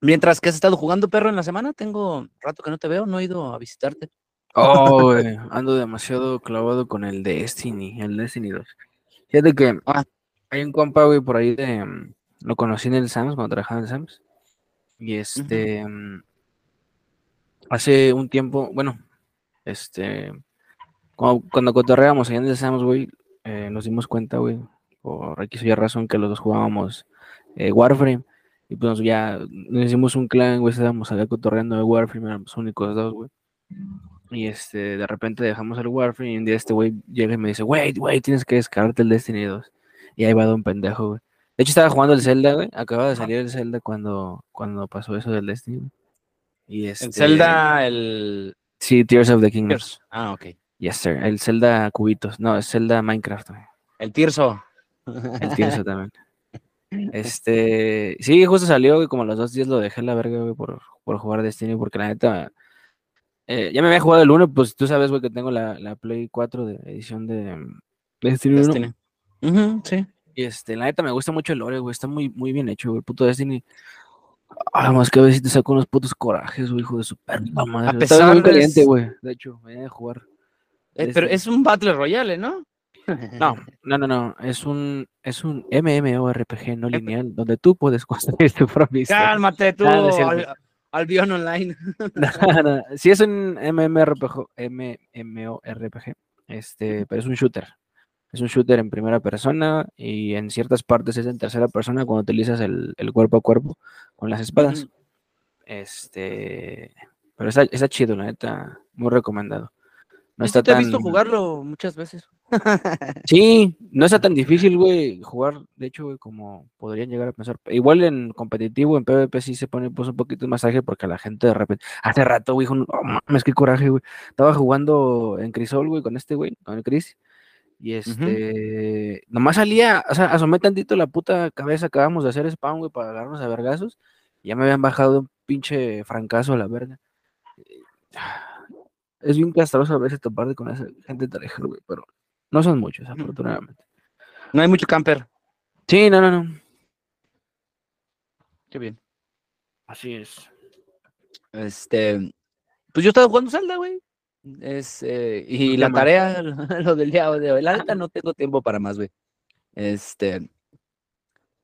Mientras que has estado jugando perro en la semana, tengo rato que no te veo, no he ido a visitarte. Oh, güey, ando demasiado clavado con el Destiny, el Destiny 2. Fíjate que Ah. hay un compa, güey, por ahí de. mm, Lo conocí en el Sams, cuando trabajaba en el Sams. Y este. mm, Hace un tiempo, bueno, este. Cuando, cuando cotorreábamos allá en el Sams, güey, eh, nos dimos cuenta, güey, por X o Y razón, que los dos jugábamos eh, Warframe. Y pues ya nos hicimos un clan, güey, estábamos allá cotorreando de Warframe, éramos únicos dos, güey. Y este, de repente dejamos el Warframe y un día este güey llega y me dice, güey, güey, tienes que descargarte el Destiny 2. Y ahí va de un pendejo, güey. De hecho, estaba jugando el Zelda, güey. Acaba de salir el Zelda cuando, cuando pasó eso del Destiny. güey. Y este, En Zelda, el. Sí, Tears of the Kingdom. Tears. Ah, ok. Yes, sir. El Zelda Cubitos. No, es Zelda Minecraft, güey. El Tirso. El Tirso también. Este, sí, justo salió, güey, como a los dos días lo dejé en la verga, güey, por, por jugar Destiny, porque la neta, eh, ya me había jugado el 1, pues tú sabes, güey, que tengo la, la Play 4 de edición de mm, Destiny 1. Destiny. Ujú, sí. Y este, la neta me gusta mucho el lore, güey, está muy, muy bien hecho, güey, el puto Destiny. Ah, más que a veces te saco unos putos corajes, güey, hijo de su perra madre. Estaba pesar muy de- caliente, güey, de hecho, venía de jugar. Eh, pero es un Battle Royale, ¿no? No, no, no, no, es un, es un MMORPG no lineal, donde tú puedes construir tu propia historia. Cálmate tú, no al, Albion Online. No, Sí es un MMORPG, MMORPG, este, pero es un shooter. Es un shooter en primera persona y en ciertas partes es en tercera persona cuando utilizas el, el cuerpo a cuerpo con las espadas. Este, pero está, está chido, la neta, muy recomendado. No está te he visto jugarlo muchas veces. Sí, no está tan difícil, güey, jugar, de hecho, güey, como podrían llegar a pensar. Igual en competitivo, en PvP sí se pone pues, un poquito más ágil porque la gente de repente, hace rato, güey, dijo, no mames, qué coraje, güey. Estaba jugando en Crisol, güey, con este güey, con el Chris. Y este, nomás salía, o sea, asomé tantito la puta cabeza, acabamos de hacer spam, güey, para agarrarnos a vergazos. Y ya me habían bajado de un pinche francazo a la verga. Es bien castroso a veces toparte con esa gente tareja, güey, pero no son muchos, afortunadamente. No hay mucho camper. Sí, no, no, no. Qué bien. Así es. Este, pues yo estaba jugando Zelda, güey. Es, eh, y ¿Qué la más? tarea, lo del día de hoy, la neta no tengo tiempo para más, güey. Este,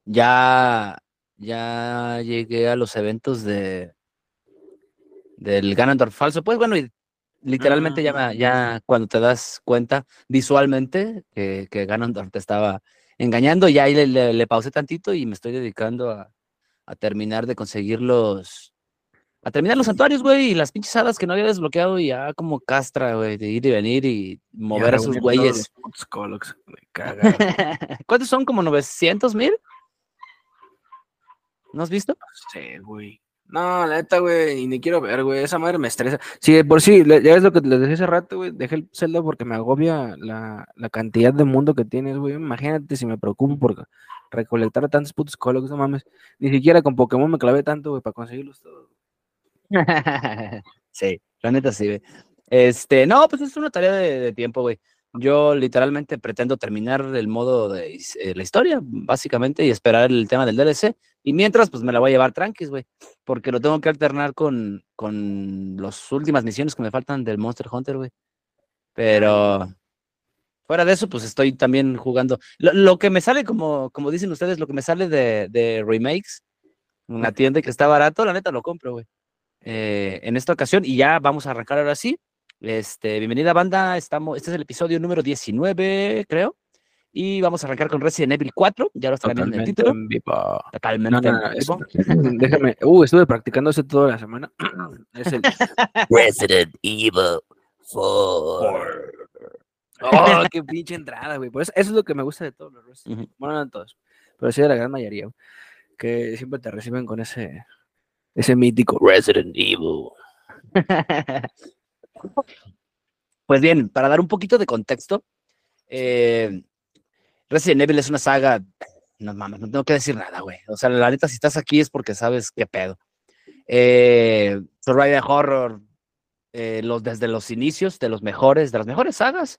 ya, ya llegué a los eventos de del Ganondorf falso. Pues bueno, y literalmente ya, ya cuando te das cuenta visualmente que, que Ganondorf te estaba engañando, ya ahí le, le- le pausé tantito y me estoy dedicando a, a terminar de conseguir los, a terminar los santuarios, güey, y las pinches hadas que no había desbloqueado y ya como castra, güey, de ir y venir y mover a esos güeyes. Me caga. ¿Cuántos son? ¿Como 900 mil? ¿No has visto? Sí, güey. No, la neta, güey, y ni quiero ver, güey. Esa madre me estresa. Sí, de por sí, ya es lo que les decía hace rato, güey. Dejé el Zelda porque me agobia la, la cantidad de mundo que tienes, güey. Imagínate si me preocupo por recolectar tantos putos cólogos, no mames. Ni siquiera con Pokémon me clavé tanto, güey, para conseguirlos todos. sí, la neta sí, güey. Este, no, pues es una tarea de, tiempo, güey. Yo literalmente pretendo terminar el modo de eh, la historia, básicamente, y esperar el tema del DLC. Y mientras, pues me la voy a llevar tranquis, güey. Porque lo tengo que alternar con, con las últimas misiones que me faltan del Monster Hunter, güey. Pero fuera de eso, pues estoy también jugando. Lo, lo que me sale, como, como dicen ustedes, lo que me sale de, de remakes, en la tienda que está barato, la neta lo compro, güey. Eh, en esta ocasión, y ya vamos a arrancar ahora sí. Este, bienvenida banda, estamos, este es el episodio número 19, creo. Y vamos a arrancar con Resident Evil 4, ya lo estarán viendo en el título. en vivo. Totalmente. No, no, no, en es- vivo. déjame. Uh, estuve practicando eso toda la semana. Es el. Resident Evil 4. Oh, qué pinche entrada, güey. Pues eso es lo que me gusta de todos los Resident. Evil. Bueno, no todos, pero sí de la gran mayoría, que siempre te reciben con ese, ese mítico. Resident Evil. Pues bien, para dar un poquito de contexto, eh, Resident Evil es una saga, no mames, no tengo que decir nada, güey. O sea, la neta, si estás aquí es porque sabes qué pedo. Eh, Survival Horror, eh, los, desde los inicios de los mejores, de las mejores sagas,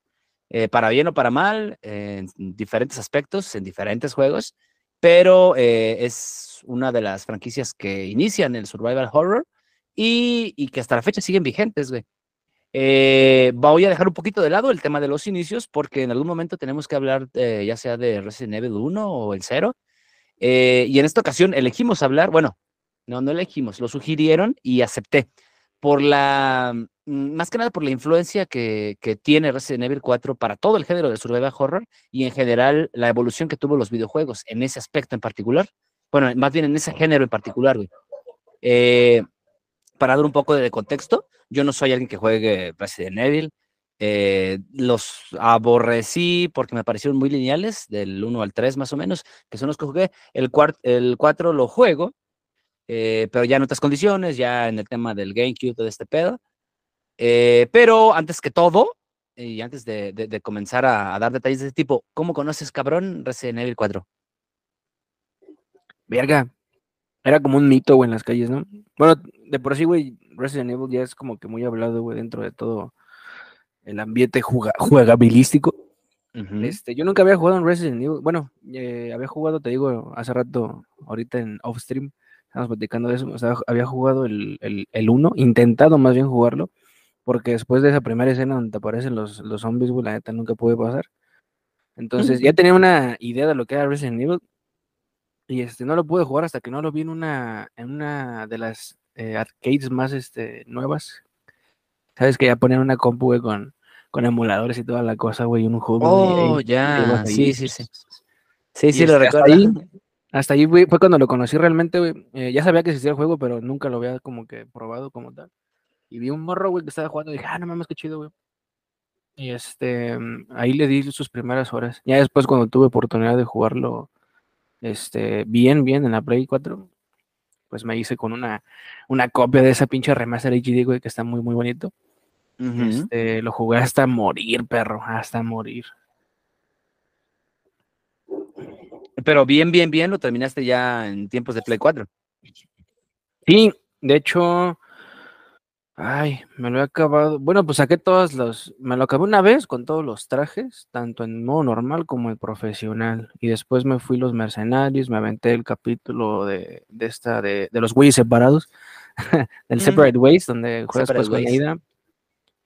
eh, para bien o para mal, en diferentes aspectos, en diferentes juegos. pero es una de las franquicias que inician el survival horror y, y que hasta la fecha siguen vigentes, güey. Eh, voy a dejar un poquito de lado el tema de los inicios porque en algún momento tenemos que hablar eh, ya sea de Resident Evil 1 o el 0. Eh, y en esta ocasión elegimos hablar, bueno, no, no elegimos, lo sugirieron y acepté. Por la, mm, más que nada por la influencia que, que tiene Resident Evil 4 para todo el género de survival horror y en general la evolución que tuvo los videojuegos en ese aspecto en particular. Bueno, más bien en ese género en particular, güey. Eh, para dar un poco de contexto, yo no soy alguien que juegue Resident Evil. eh, los aborrecí porque me parecieron muy lineales, del 1 al 3 más o menos, que son los que jugué. El, el 4 lo juego, eh, pero ya en otras condiciones, ya en el tema del GameCube, todo este pedo. Eh, pero antes que todo, y antes de, de- de comenzar a, a dar detalles de este tipo, ¿cómo conoces, cabrón, Resident Evil 4? Verga. Era como un mito, güey, en las calles, ¿no? Bueno, de por sí, güey, Resident Evil ya es como que muy hablado, güey, dentro de todo el ambiente juga- juegabilístico. Ujú. Este, yo nunca había jugado en Resident Evil. Bueno, eh, había jugado, te digo, hace rato, ahorita en off stream, estábamos platicando de eso. O sea, había jugado el, el, el 1, intentado más bien jugarlo, porque después de esa primera escena donde te aparecen los, los zombies, güey, la neta nunca pude pasar. Entonces, ya tenía una idea de lo que era Resident Evil. Y este, no lo pude jugar hasta que no lo vi en una, en una de las eh, arcades más este, nuevas. Sabes que ya ponían una compu, güey, con, con emuladores y toda la cosa, güey, y un juego. Oh, güey, ya, ahí. sí, sí, sí. Sí, Y sí, lo este, hasta recuerdo. ahí- Hasta ahí güey, fue cuando lo conocí realmente, güey. Eh, ya sabía que existía el juego, pero nunca lo había como que probado como tal. Y vi un morro, güey, que estaba jugando y dije, ah, no mames, qué chido, güey. Y este, mm, ahí le di sus primeras horas. Ya después, cuando tuve oportunidad de jugarlo, este, bien, bien en la Play 4, pues me hice con una, una copia de esa pinche remaster HD, güey, que está muy, muy bonito. Este, lo jugué hasta morir, perro, hasta morir. Pero bien, bien, bien, lo terminaste ya en tiempos de Play 4. Sí, de hecho, ay, me lo he acabado. Bueno, pues saqué todos los, me lo acabé una vez con todos los trajes, tanto en modo normal como en profesional. Y después me fui los mercenarios, me aventé el capítulo de, de esta, de, de los güeyes separados, del Mm. Separate Ways, donde juegas pues con. Ada,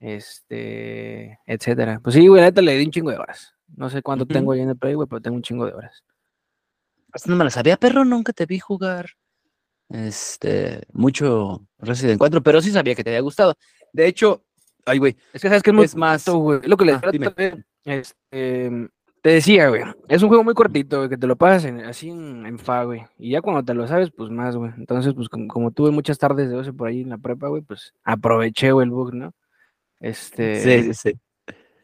este, etcétera. Pues sí, güey, neta le di un chingo de horas. No sé cuánto tengo ahí en el Play, güey, pero tengo un chingo de horas. Hasta no me la sabía, perro, nunca te vi jugar. Este, mucho Resident 4, pero sí sabía que te había gustado. De hecho, ay, güey, Es que sabes que es muy Es más-. Es lo que le Ah, este, te decía, güey. Es un juego muy cortito, güey, que te lo pasas en- así en, en fa, güey. Y ya cuando te lo sabes, pues más, güey. Entonces, pues como, como tuve muchas tardes de ocio por ahí en la prepa, güey, pues aproveché, güey, el bug, ¿no? Este. sí, sí, sí.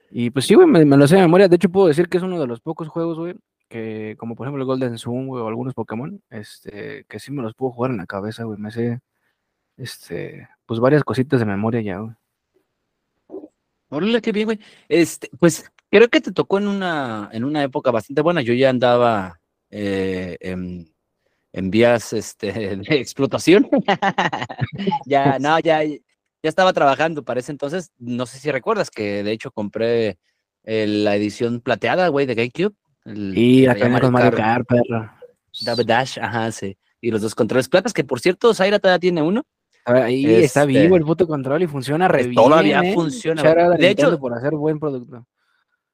Y pues sí, güey, me, me lo sé de memoria. De hecho, puedo decir que es uno de los pocos juegos, güey, que, como por ejemplo el Golden güey, o algunos Pokémon, este, que sí me los puedo jugar en la cabeza, güey. Me sé, este, pues varias cositas de memoria ya, güey. Órale, qué bien, güey. Este, pues creo que te tocó en una, en una época bastante buena. Yo ya andaba eh, en, en vías este, de explotación. ya, no, ya, ya estaba trabajando para ese entonces. No sé si recuerdas que de hecho compré el- la edición plateada, güey, de GameCube. El Y acá con Mario Kart, perro. Double Dash, ajá, sí. Y los dos controles platas, que por cierto, Zaira todavía tiene uno. Ah, Ahí está Este, vivo el puto control y funciona re pues, bien. todavía ¿eh? funciona, De hecho- por hacer buen producto.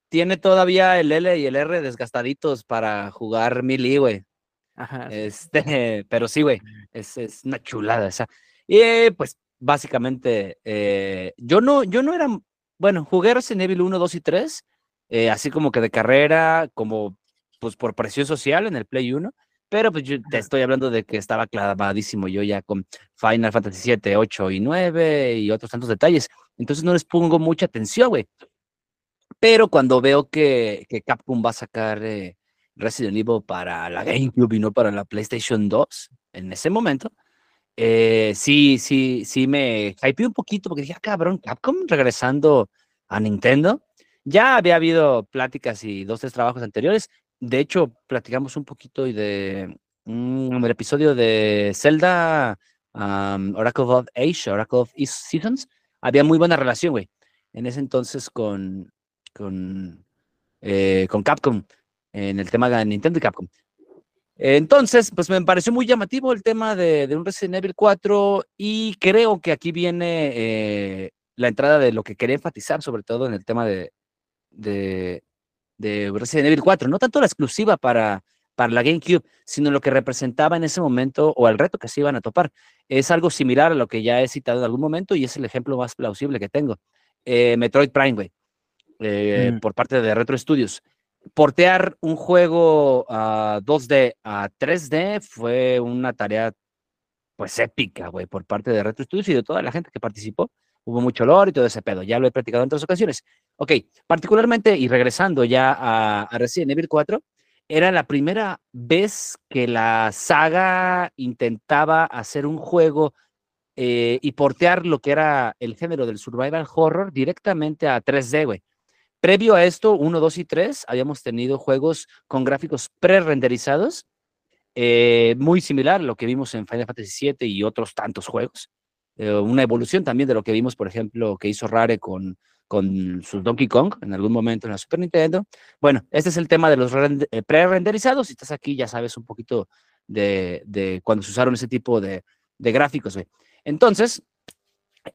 Tiene todavía el L y el R desgastaditos para jugar melee, güey. Ajá. Este, pero sí, güey, es, es una chulada esa. Y eh, pues básicamente, eh, yo no, yo no era, bueno, jugué Resident Evil 1, 2 y 3, eh, así como que de carrera, como pues por presión social en el Play 1, pero pues yo te estoy hablando de que estaba clavadísimo yo ya con Final Fantasy 7, 8 y 9 y otros tantos detalles. Entonces no les pongo mucha atención, güey. Pero cuando veo que, que Capcom va a sacar eh, Resident Evil para la GameCube y no para la PlayStation 2 en ese momento, eh, sí, sí, sí me hypeé un poquito porque dije, ah, cabrón, Capcom regresando a Nintendo. Ya había habido pláticas y dos, tres trabajos anteriores. De hecho, platicamos un poquito y de mm, el episodio de Zelda Oracle of Age, Oracle of East Seasons. Había muy buena relación, güey, en ese entonces con, con, eh, con Capcom, en el tema de Nintendo y Capcom. Entonces, pues me pareció muy llamativo el tema de, de un Resident Evil 4 y creo que aquí viene eh, la entrada de lo que quería enfatizar, sobre todo en el tema de, de, de Resident Evil 4, no tanto la exclusiva para, para la GameCube, sino lo que representaba en ese momento o el reto que se iban a topar. Es algo similar a lo que ya he citado en algún momento y es el ejemplo más plausible que tengo. Eh, Metroid Prime, güey, eh, Mm. por parte de Retro Studios. Portear un juego a 2D a 3D fue una tarea pues épica, güey, por parte de Retro Studios y de toda la gente que participó. Hubo mucho olor y todo ese pedo. Ya lo he practicado en otras ocasiones. Ok, particularmente y regresando ya a, a Resident Evil 4, era la primera vez que la saga intentaba hacer un juego eh, y portear lo que era el género del survival horror directamente a 3D, güey. Previo a esto, 1, 2 y 3, habíamos tenido juegos con gráficos pre-renderizados, eh, muy similar a lo que vimos en Final Fantasy VII y otros tantos juegos. Eh, una evolución también de lo que vimos, por ejemplo, que hizo Rare con, con sus Donkey Kong en algún momento en la Super Nintendo. Bueno, este es el tema de los eh, pre-renderizados. Si estás aquí, ya sabes un poquito de, de cuando se usaron ese tipo de, de gráficos. Entonces,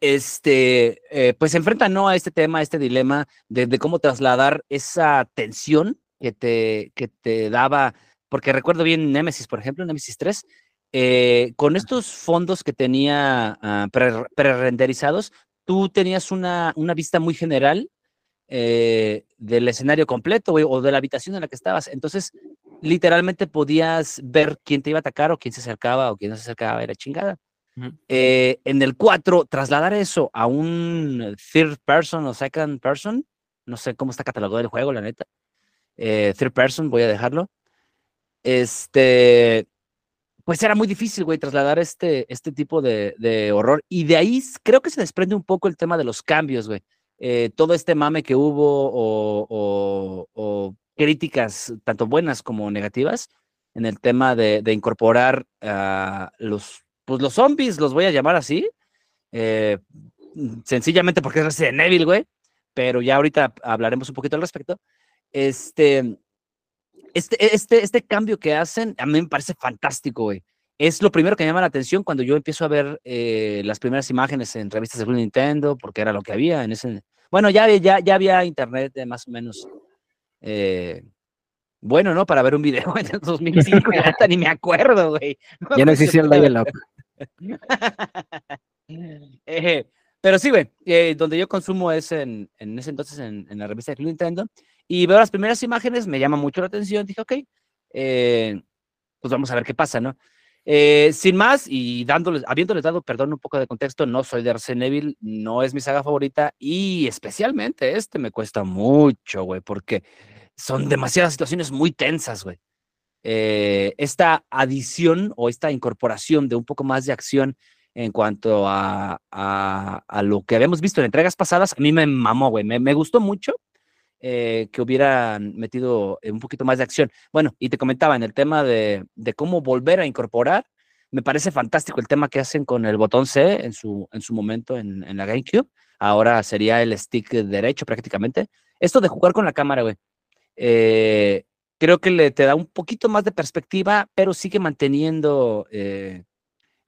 este, eh, pues enfrenta ¿no? a este tema, a este dilema de, de cómo trasladar esa tensión que te, que te daba, porque recuerdo bien Nemesis, por ejemplo, Nemesis 3, eh, con estos fondos que tenía ah, pre- pre-renderizados, tú tenías una, una vista muy general eh, del escenario completo güey, o de la habitación en la que estabas. Entonces, literalmente podías ver quién te iba a atacar o quién se acercaba o quién no se acercaba, era chingada. Eh, en el 4, trasladar eso a un third person o second person, no sé cómo está catalogado el juego, la neta. Eh, third person, voy a dejarlo. Este, pues era muy difícil, güey, trasladar este, este tipo de, horror. Y de ahí creo que se desprende un poco el tema de los cambios, güey. Eh, todo este mame que hubo o, críticas, tanto buenas como negativas, en el tema de, incorporar a los, pues los zombies, los voy a llamar así, eh, sencillamente porque es Resident Evil, güey, pero ya ahorita hablaremos un poquito al respecto. Este, este, este, este cambio que hacen, a mí me parece fantástico, güey. Es lo primero que me llama la atención cuando yo empiezo a ver eh, las primeras imágenes en revistas de Club Nintendo, porque era lo que había en ese... Bueno, ya, ya, ya había internet de más o menos... eh, bueno, ¿no? Para ver un video en el 2005, ya hasta ni me acuerdo, güey. me Ya no existía el dial-up. Eh, pero sí, güey, eh, donde yo consumo es en, en ese entonces en, en la revista de Club Nintendo y veo las primeras imágenes, me llama mucho la atención, dije, ok, eh, pues vamos a ver qué pasa, ¿no? Eh, sin más y dándoles, habiéndoles dado, perdón, un poco de contexto, no soy de Resident Evil, no es mi saga favorita y especialmente este me cuesta mucho, güey, porque son demasiadas situaciones muy tensas, güey. Eh, esta adición o esta incorporación de un poco más de acción en cuanto a, a, a lo que habíamos visto en entregas pasadas, a mí me mamó, güey, me, me gustó mucho eh, que hubieran metido eh, un poquito más de acción. Bueno, y te comentaba en el tema de, de cómo volver a incorporar, me parece fantástico el tema que hacen con el botón C en su, en su momento en, en la GameCube. Ahora sería el stick derecho prácticamente. Esto de jugar con la cámara, güey. eh, creo que le te da un poquito más de perspectiva, pero sigue manteniendo eh,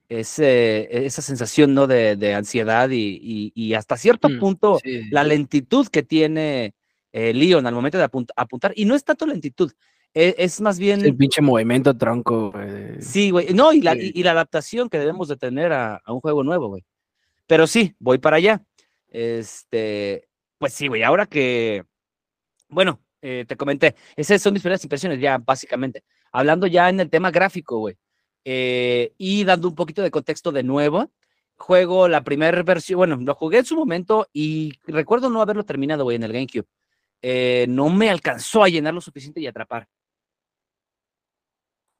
ese, esa sensación ¿no? de, de ansiedad y, y- y hasta cierto Mm, punto Sí. la lentitud que tiene eh, Leon al momento de apunt- apuntar. Y no es tanto lentitud, e- es, más bien... El pinche movimiento tronco, güey. Sí, güey. No, y la, Sí. y, y la adaptación que debemos de tener a, a un juego nuevo, güey. Pero sí, voy para allá. Este, pues sí, güey. Ahora que, bueno, eh, te comenté, esas son mis primeras impresiones ya, básicamente. Hablando ya en el tema gráfico, güey. eh, y dando un poquito de contexto de nuevo. Juego la primera versión, bueno, lo jugué en su momento y recuerdo no haberlo terminado, güey, en el GameCube. Eh, no me alcanzó a llenar lo suficiente y atrapar.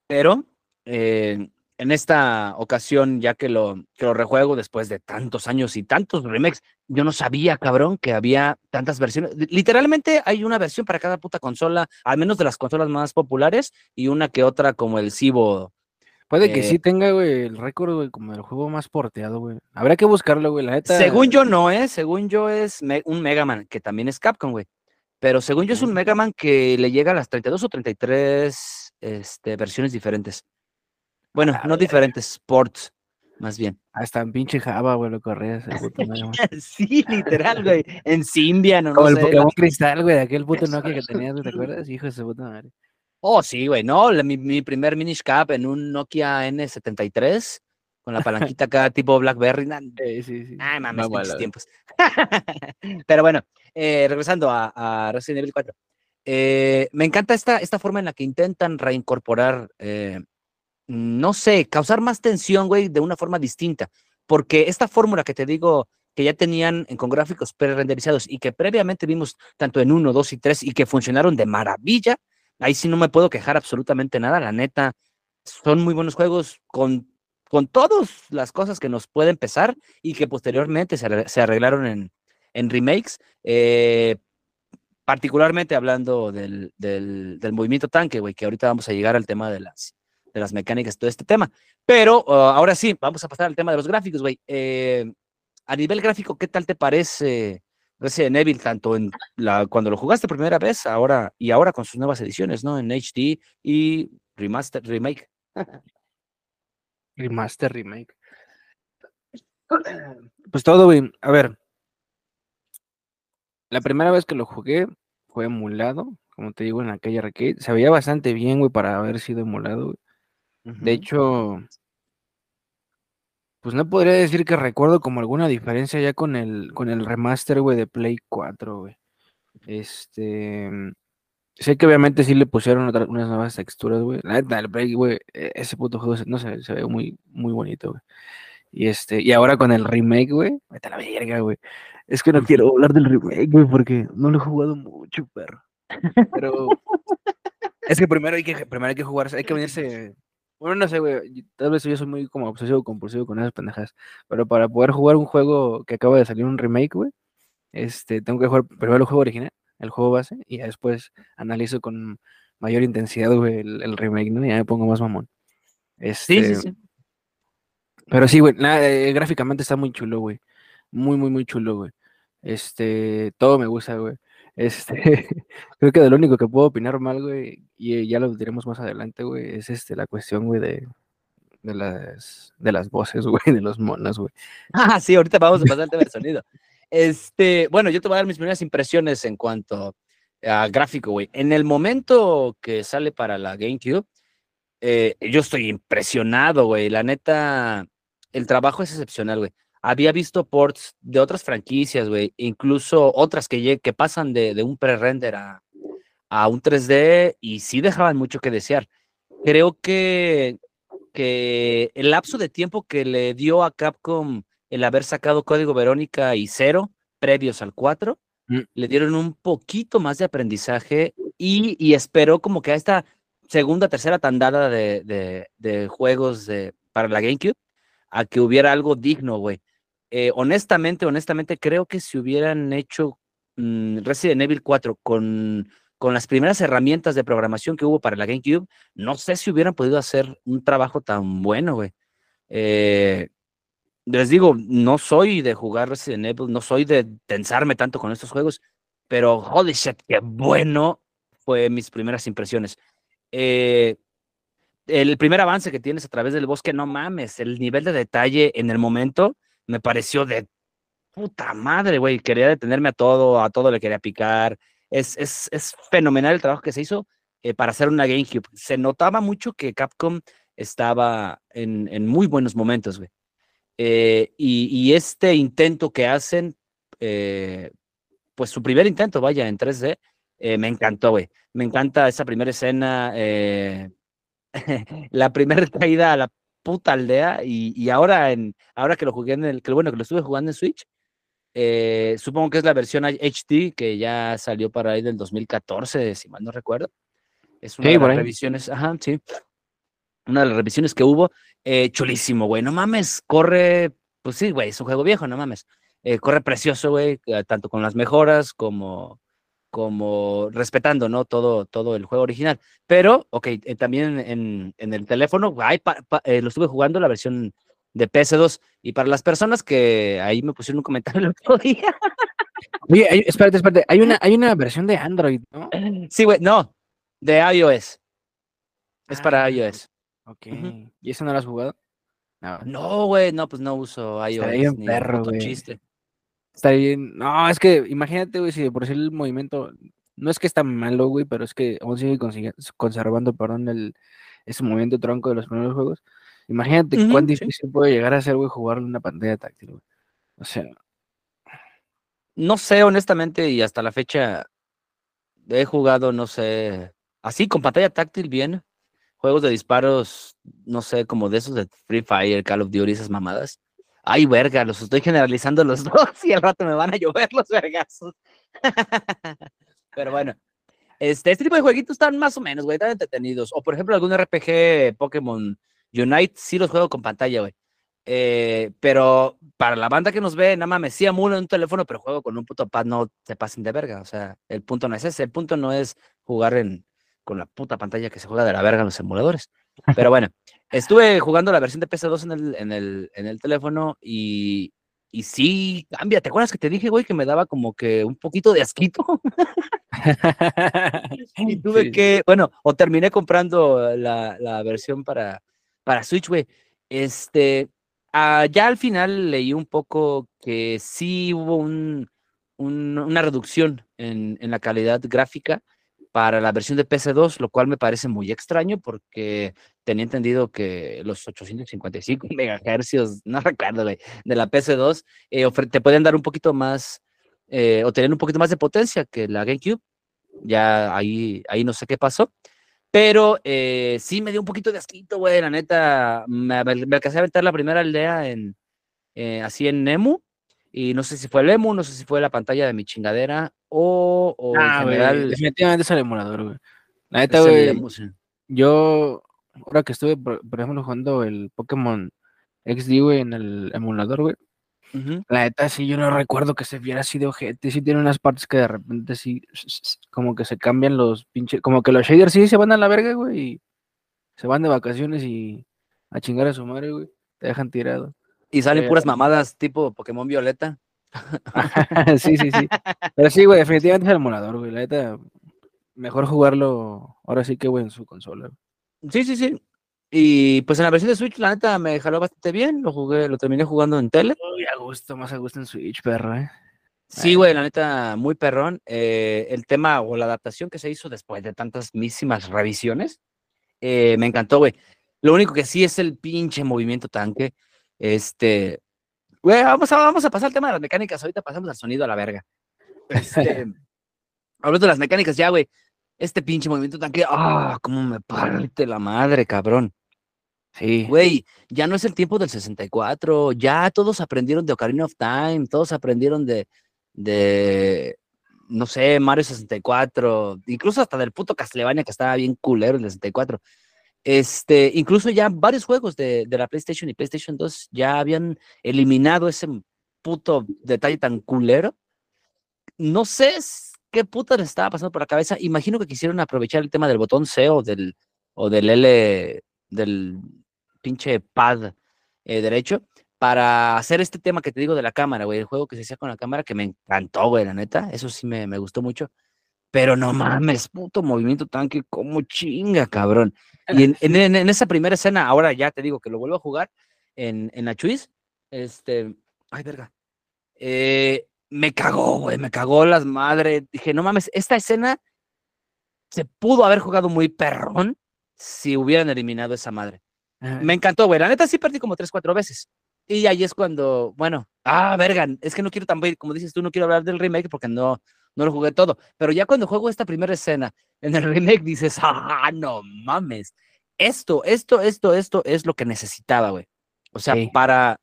Pero eh, en esta ocasión, ya que lo, que lo rejuego después de tantos años y tantos remakes, yo no sabía, cabrón, que había tantas versiones. Li- Literalmente hay una versión para cada puta consola, al menos de las consolas más populares, y una que otra como el Cibo. Puede que eh, sí tenga, güey, el récord, güey, como el juego más porteado, güey. Habría que buscarlo, güey, la neta. Según yo no es, según yo es me- un Mega Man, que también es Capcom, güey. Pero según yo es un. Mega Man que le llega a las 32 o 33 este, versiones diferentes. Bueno, no diferentes, ports, más bien. Hasta en pinche Java, güey, lo corrías. sí, literal, güey. En Symbian, o no Como el sé, Pokémon la- Cristal, güey, de aquel puto Nokia que tenías, ¿te acuerdas? Hijo de su puta madre. Oh, sí, güey, no, la- mi, mi primer Minish Cap en un Nokia N73 con la palanquita acá tipo BlackBerry. Sí, sí, sí. Ay, mames, pinches tiempos. Pero bueno, eh, regresando a, a Resident Evil 4. eh, me encanta esta, esta forma en la que intentan reincorporar, eh, no sé, causar más tensión, güey, de una forma distinta. Porque esta fórmula que te digo que ya tenían en- con gráficos pre-renderizados y que previamente vimos tanto en 1, 2 y 3 y que funcionaron de maravilla, ahí sí no me puedo quejar absolutamente nada, la neta, son muy buenos juegos con, con todas las cosas que nos pueden pesar y que posteriormente se, arre- se arreglaron en, en remakes, eh, particularmente hablando del, del, del movimiento tanque, güey, que ahorita vamos a llegar al tema de las, de las mecánicas, todo este tema. Pero uh, ahora sí, vamos a pasar al tema de los gráficos, güey. Eh, a nivel gráfico, ¿qué tal te parece Resident Evil, tanto en la, cuando lo jugaste por primera vez, ahora y ahora con sus nuevas ediciones, ¿no? En HD y remaster, remake. Remaster, remake. Pues todo, güey. A ver. La primera vez que lo jugué fue emulado, como te digo, en aquella arcade. Se veía bastante bien, güey, para haber sido emulado, güey. De hecho, pues no podría decir que recuerdo como alguna diferencia ya con el, con el remaster, güey, de Play 4, güey. Este. Sé que obviamente sí le pusieron otra- unas nuevas texturas, güey. La neta, güey, e- ese puto juego, se- no sé, se ve muy, muy bonito, güey. Y este, y ahora con el remake, güey, vete a la verga, güey. Es que no quiero hablar del remake, güey, porque no lo he jugado mucho, perro. Pero es que primero hay que, primero hay que jugar, hay que venirse. Bueno, no sé, güey. Tal vez yo soy muy como obsesivo compulsivo con esas pendejas. Pero para poder jugar un juego que acaba de salir un remake, güey, este, tengo que jugar primero el juego original, el juego base, y ya después analizo con mayor intensidad, güey, el, el remake, ¿no? Y ya me pongo más mamón. Sí, Este, sí, sí. pero sí, güey, nada, eh, gráficamente está muy chulo, güey. Muy, muy, muy chulo, güey. Este, todo me gusta, güey. Este, creo que de lo único que puedo opinar mal, güey, y ya lo diremos más adelante, güey, es este, la cuestión, güey, de, de las, de las voces, güey, de los monos, güey. Ah, sí, ahorita vamos a pasar al tema del sonido. Este, bueno, yo te voy a dar mis primeras impresiones en cuanto a gráfico, güey. En el momento que sale para la GameCube, eh, yo estoy impresionado, güey. La neta, el trabajo es excepcional, güey. Había visto ports de otras franquicias, güey, incluso otras que, que pasan de, un pre-render a, a un 3D y sí dejaban mucho que desear. Creo que, que el lapso de tiempo que le dio a Capcom el haber sacado Código Verónica y Cero previos al 4, Mm. le dieron un poquito más de aprendizaje y, y esperó como que a esta segunda, tercera tandada de, de- de juegos de, para la GameCube, a que hubiera algo digno, güey. Eh, honestamente, honestamente, creo que si hubieran hecho mm, Resident Evil 4 con, con las primeras herramientas de programación que hubo para la GameCube, no sé si hubieran podido hacer un trabajo tan bueno, güey. Eh, les digo, no soy de jugar Resident Evil, no soy de tensarme tanto con estos juegos, pero holy shit, qué bueno fue mis primeras impresiones. Eh, el primer avance que tienes a través del bosque, no mames, el nivel de detalle en el momento me pareció de puta madre, güey. Quería detenerme a todo, a todo le quería picar. Es, es, es fenomenal el trabajo que se hizo eh, para hacer una GameCube. Se notaba mucho que Capcom estaba en, en muy buenos momentos, güey. Eh, y, y este intento que hacen, eh, pues su primer intento, vaya, en 3D, eh, me encantó, güey. Me encanta esa primera escena, la primera caída a la puta aldea y, y ahora, en, ahora que lo jugué en el, que bueno, que lo estuve jugando en Switch, supongo que es la versión HD que ya salió para ahí del 2014, si mal no recuerdo. Es una Sí, de las revisiones, ajá, sí. Una de las revisiones que hubo, eh, chulísimo, güey. No mames, corre, pues sí, güey, es un juego viejo, no mames. Eh, corre precioso, güey, eh, tanto con las mejoras como, como respetando, ¿no? Todo, todo el juego original. Pero, ok, eh, también en, en el teléfono, ay, pa- pa- lo estuve jugando la versión de PS2. Y para las personas que ahí me pusieron un comentario el otro día. Oye, hay- espérate, espérate, hay una, hay una versión de Android, ¿no? Sí, güey, no, de iOS. Es para Ah, iOS. Ok. ¿Y eso no lo has jugado? No. Güey, no, pues no uso iOS. bien ni perro, güey. chiste. Está bien. No, es que imagínate, güey, si de por sí el movimiento. No es que está malo, güey, pero es que aún sigue conservando, perdón, el, ese movimiento tronco de los primeros juegos. Imagínate cuán sí. difícil puede llegar a ser, güey, jugarlo en una pantalla táctil, güey. O sea, No sé, honestamente, y hasta la fecha he jugado, no sé, así con pantalla táctil bien. Juegos de disparos, no sé, como de esos de Free Fire, Call of Duty, esas mamadas. Ay, verga, los estoy generalizando los dos y al rato me van a llover los vergazos. Pero bueno, este, este tipo de jueguitos están más o menos, güey, están entretenidos. O por ejemplo, algún RPG Pokémon Unite, sí los juego con pantalla, güey. Eh, pero para la banda que nos ve, nada más me sí emulo en un teléfono, pero juego con un puto pad, no se pasen de verga. O sea, el punto no es ese, el punto no es jugar en, con la puta pantalla que se juega de la verga en los emuladores. Pero bueno, estuve jugando la versión de PS2 en el, en el, en el teléfono y, y sí cambia. ¿Te acuerdas que te dije, güey, que me daba como que un poquito de asquito? y tuve sí, que, bueno, o terminé comprando la, la versión para, para Switch, güey. Este, ah, ya al final leí un poco que sí hubo un, un- una reducción en, en la calidad gráfica para la versión de PS2, lo cual me parece muy extraño porque tenía entendido que los 855 megahercios, no recuerdo, de la PS2, eh, te pueden dar un poquito más, eh, o tener un poquito más de potencia que la GameCube. Ya ahí, ahí no sé qué pasó. Pero eh, sí me dio un poquito de asquito, güey, la neta. Me, avel- me alcancé a aventar la primera aldea en, eh, así en Nemu. Y no sé si fue el Emu, no sé si fue la pantalla de mi chingadera o, o Ah, en güey, general. definitivamente es el emulador, güey. La neta, güey, yo, ahora que estuve, por, por ejemplo, jugando el Pokémon XD, güey, en el emulador, güey. La neta, sí, yo no recuerdo que se viera así de ojete. Sí tiene unas partes que de repente sí, como que se cambian los pinches, como que los shaders sí se van a la verga, güey, y se van de vacaciones y a chingar a su madre, güey. Te dejan tirado. Y salen puras mamadas tipo Pokémon Violeta. sí, sí, sí. Pero sí, güey, definitivamente es el emulador, güey. La neta, mejor jugarlo ahora sí que, güey, en su consola. güey. Sí, sí, sí. Y pues en la versión de Switch, la neta, me jaló bastante bien. Lo jugué, lo terminé jugando en tele. Uy, a gusto, más a gusto en Switch, perro, eh. Sí, güey, la neta, muy perrón. Eh, el tema o la adaptación que se hizo después de tantas mísimas revisiones, eh, me encantó, güey. Lo único que sí es el pinche movimiento tanque. Este, güey, vamos a, vamos a pasar al tema de las mecánicas. Ahorita pasamos al sonido a la verga. Este, hablando de las mecánicas ya, güey. Este pinche movimiento tanque, ah, cómo me parte la madre, cabrón. Sí. Güey, ya no es el tiempo del 64, ya todos aprendieron de Ocarina of Time, todos aprendieron de, de, no sé, Mario 64, incluso hasta del puto Castlevania que estaba bien culero el 64. Este, incluso ya varios juegos de, de la PlayStation y PlayStation 2 ya habían eliminado ese puto detalle tan culero. No sé qué puta les estaba pasando por la cabeza. Imagino que quisieron aprovechar el tema del botón C o del, o del L, del pinche pad eh, derecho para hacer este tema que te digo de la cámara, güey, el juego que se hacía con la cámara que me encantó, güey, la neta, eso sí me, me gustó mucho. Pero no mames, puto movimiento tanque, como chinga, cabrón. Y en, en- en- esa primera escena, ahora ya te digo que lo vuelvo a jugar en, en la Chuis, este, ay, verga, eh, me cagó, güey, me cagó las madres. Dije, no mames, esta escena se pudo haber jugado muy perrón si hubieran eliminado esa madre. Ajá. Me encantó, güey. La neta sí perdí como tres, cuatro veces. Y ahí es cuando, bueno, ah, verga, es que no quiero también, como dices tú, no quiero hablar del remake porque no, no lo jugué todo. Pero ya cuando juego esta primera escena en el remake dices, ah, no mames. Esto, esto, esto, esto es lo que necesitaba, güey. O sea, Sí. para.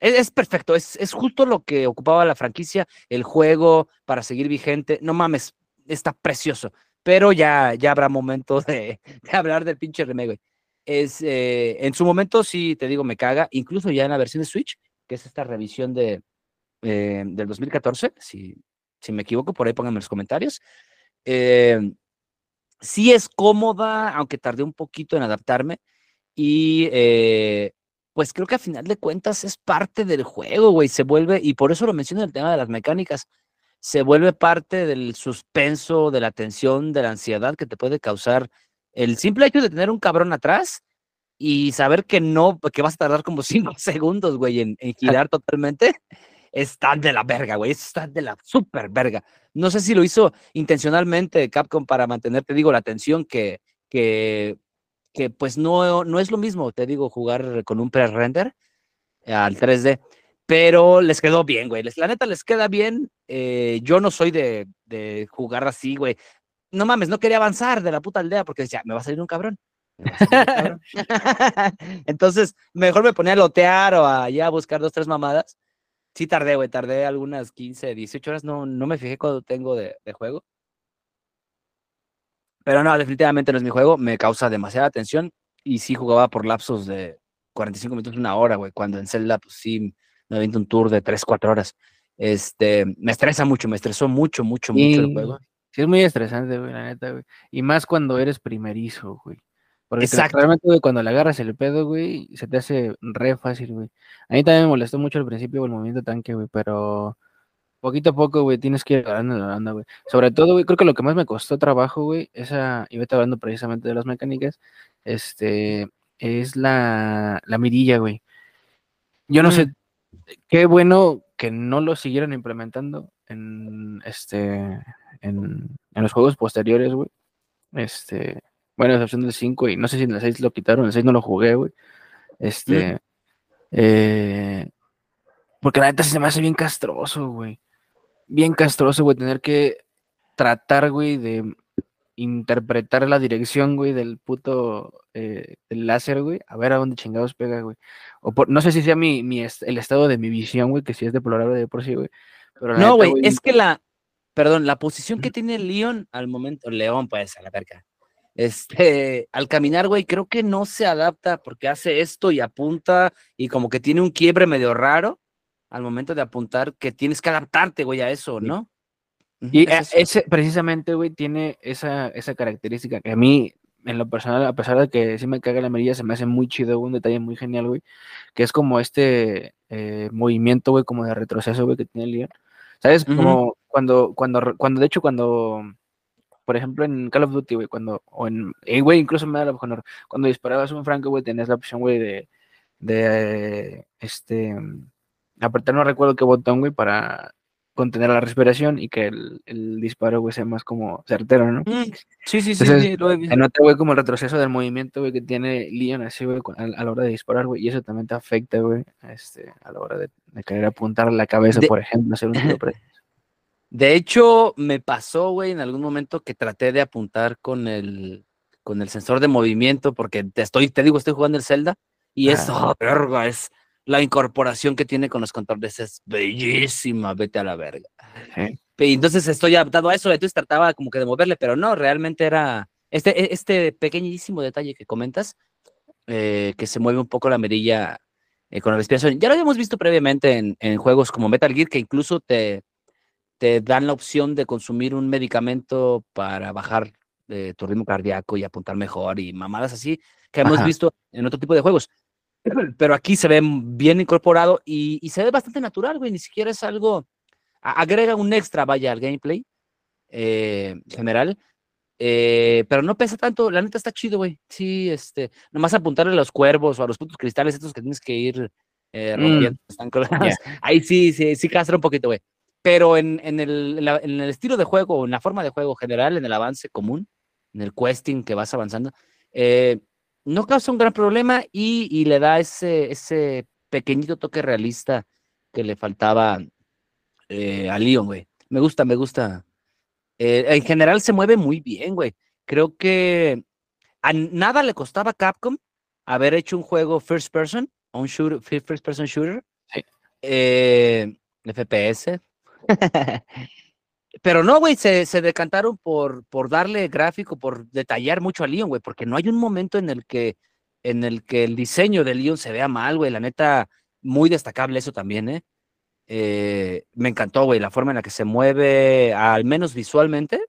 Es, es perfecto, es, es justo lo que ocupaba la franquicia, el juego, para seguir vigente. No mames, está precioso. Pero ya, ya habrá momento de, de hablar del pinche remake, güey. Es, eh, en su momento, sí, te digo, me caga. Incluso ya en la versión de Switch, que es esta revisión de, eh, del 2014, si, si me equivoco, por ahí pónganme en los comentarios. Eh, sí es cómoda, aunque tardé un poquito en adaptarme. Y eh, pues creo que a final de cuentas es parte del juego, güey. Se vuelve, y por eso lo menciono en el tema de las mecánicas, se vuelve parte del suspenso, de la tensión, de la ansiedad que te puede causar El simple hecho de tener un cabrón atrás y saber que no, que vas a tardar como cinco segundos, güey, en, en girar totalmente, está de la verga, güey. Eso está de la super verga. No sé si lo hizo intencionalmente Capcom para mantener, te digo, la atención que, que, que pues no, no es lo mismo, te digo, jugar con un pre-render al 3D. Pero les quedó bien, güey. La neta les queda bien. Eh, yo no soy de, de jugar así, güey. No mames, no quería avanzar de la puta aldea porque decía, me va a salir un cabrón. me va a salir un cabrón". Entonces, mejor me ponía a lotear o allá a buscar dos, tres mamadas. Sí tardé, güey, tardé algunas 15, 18 horas, no, no me fijé cuando tengo de, de juego. Pero no, definitivamente no es mi juego, me causa demasiada tensión y sí jugaba por lapsos de 45 minutos, una hora, güey, cuando en Zelda, pues sí, me aviento un tour de 3, 4 horas. Este, me estresa mucho, me estresó mucho, mucho, mucho el juego. Sí, es muy estresante, güey, la neta, güey. Y más cuando eres primerizo, güey. Porque Exacto. realmente, güey, cuando le agarras el pedo, güey, se te hace re fácil, güey. A mí también me molestó mucho al principio el movimiento tanque, güey, pero poquito a poco, güey, tienes que ir agarrando la onda, güey. Sobre todo, güey, creo que lo que más me costó trabajo, güey, esa, y ahorita hablando precisamente de las mecánicas, este, es la, la mirilla, güey. Yo no Mm. sé, qué bueno que no lo siguieron implementando en, este, en, en los juegos posteriores, güey. Este, bueno, a excepción del 5 y no sé si en el 6 lo quitaron, el 6 no lo jugué, güey. Este, eh, porque la neta se me hace bien castroso, güey. Bien castroso, güey, tener que tratar, güey, de interpretar la dirección, güey, del puto eh, del láser, güey, a ver a dónde chingados pega, güey. O por- no sé si sea mi, mi est- el estado de mi visión, güey, que sí es deplorable de por sí, güey. Pero No, güey, es que la, perdón, la posición que tiene Leon al momento, León, pues, a la verga. Este, al caminar, güey, creo que no se adapta porque hace esto y apunta y como que tiene un quiebre medio raro al momento de apuntar que tienes que adaptarte, güey, a eso. ¿no? Y es eso. ese, precisamente, güey, tiene esa, esa característica que a mí, en lo personal, a pesar de que sí me caga la mirilla, se me hace muy chido, un detalle muy genial, güey, que es como este eh, movimiento, güey, como de retroceso, güey, que tiene Leon. ¿Sabes? Como cuando, cuando, cuando, de hecho, cuando, por ejemplo, en Call of Duty, güey, cuando, o en, eh, güey, incluso me da la honor, cuando disparabas un franco, güey, tenías la opción, güey, de, de, este, apretar, no recuerdo qué botón, güey, para contener la respiración y que el, el disparo, güey, sea más como certero, ¿no? Mm, Sí, sí, sí, Entonces, sí, lo he visto. Se nota, güey, como el retroceso del movimiento, güey, que tiene Leon así, güey, a, a la hora de disparar, güey, y eso también te afecta, güey, este, a la hora de, de querer apuntar la cabeza, De- por ejemplo, hacer un tiro De hecho, me pasó, güey, en algún momento que traté de apuntar con el, con el sensor de movimiento, porque te estoy, te digo, estoy jugando el Zelda, y es, Ajá. oh, verga, es la incorporación que tiene con los controles, es bellísima, vete a la verga. Y entonces estoy adaptado a eso, entonces trataba como que de moverle, pero no, realmente era este, e- este pequeñísimo detalle que comentas, eh, que se mueve un poco la mirilla eh, con la respiración. Ya lo habíamos visto previamente en, en juegos como Metal Gear, que incluso te, te dan la opción de consumir un medicamento para bajar eh, tu ritmo cardíaco y apuntar mejor y mamadas así, que hemos Ajá. visto en otro tipo de juegos. Pero aquí se ve bien incorporado y, y se ve bastante natural, güey, ni siquiera es algo agrega un extra, vaya, al gameplay eh, general. eh, pero no pesa tanto, la neta está chido, güey. Sí, este, nomás apuntarle a los cuervos o a los putos cristales estos que tienes que ir eh, Mm, rompiendo. están colgados. Ahí sí, sí, sí castra un poquito, güey. Pero en, en, el, en, la- en el estilo de juego, en la forma de juego general, en el avance común, en el questing que vas avanzando, eh, no causa un gran problema y, y le da ese, ese pequeñito toque realista que le faltaba eh, a Leon, güey. Me gusta, me gusta. Eh, en general se mueve muy bien, güey. Creo que a nada le costaba a Capcom haber hecho un juego first person, un shooter, fi- first person shooter. Sí. FPS. Pero no, güey, se, decantaron por, por darle gráfico, por detallar mucho a Leon, güey, porque no hay un momento en el que en el que el diseño de Leon se vea mal, güey. La neta, muy destacable eso también, ¿eh? Eh, me encantó, güey, la forma en la que se mueve, al menos visualmente,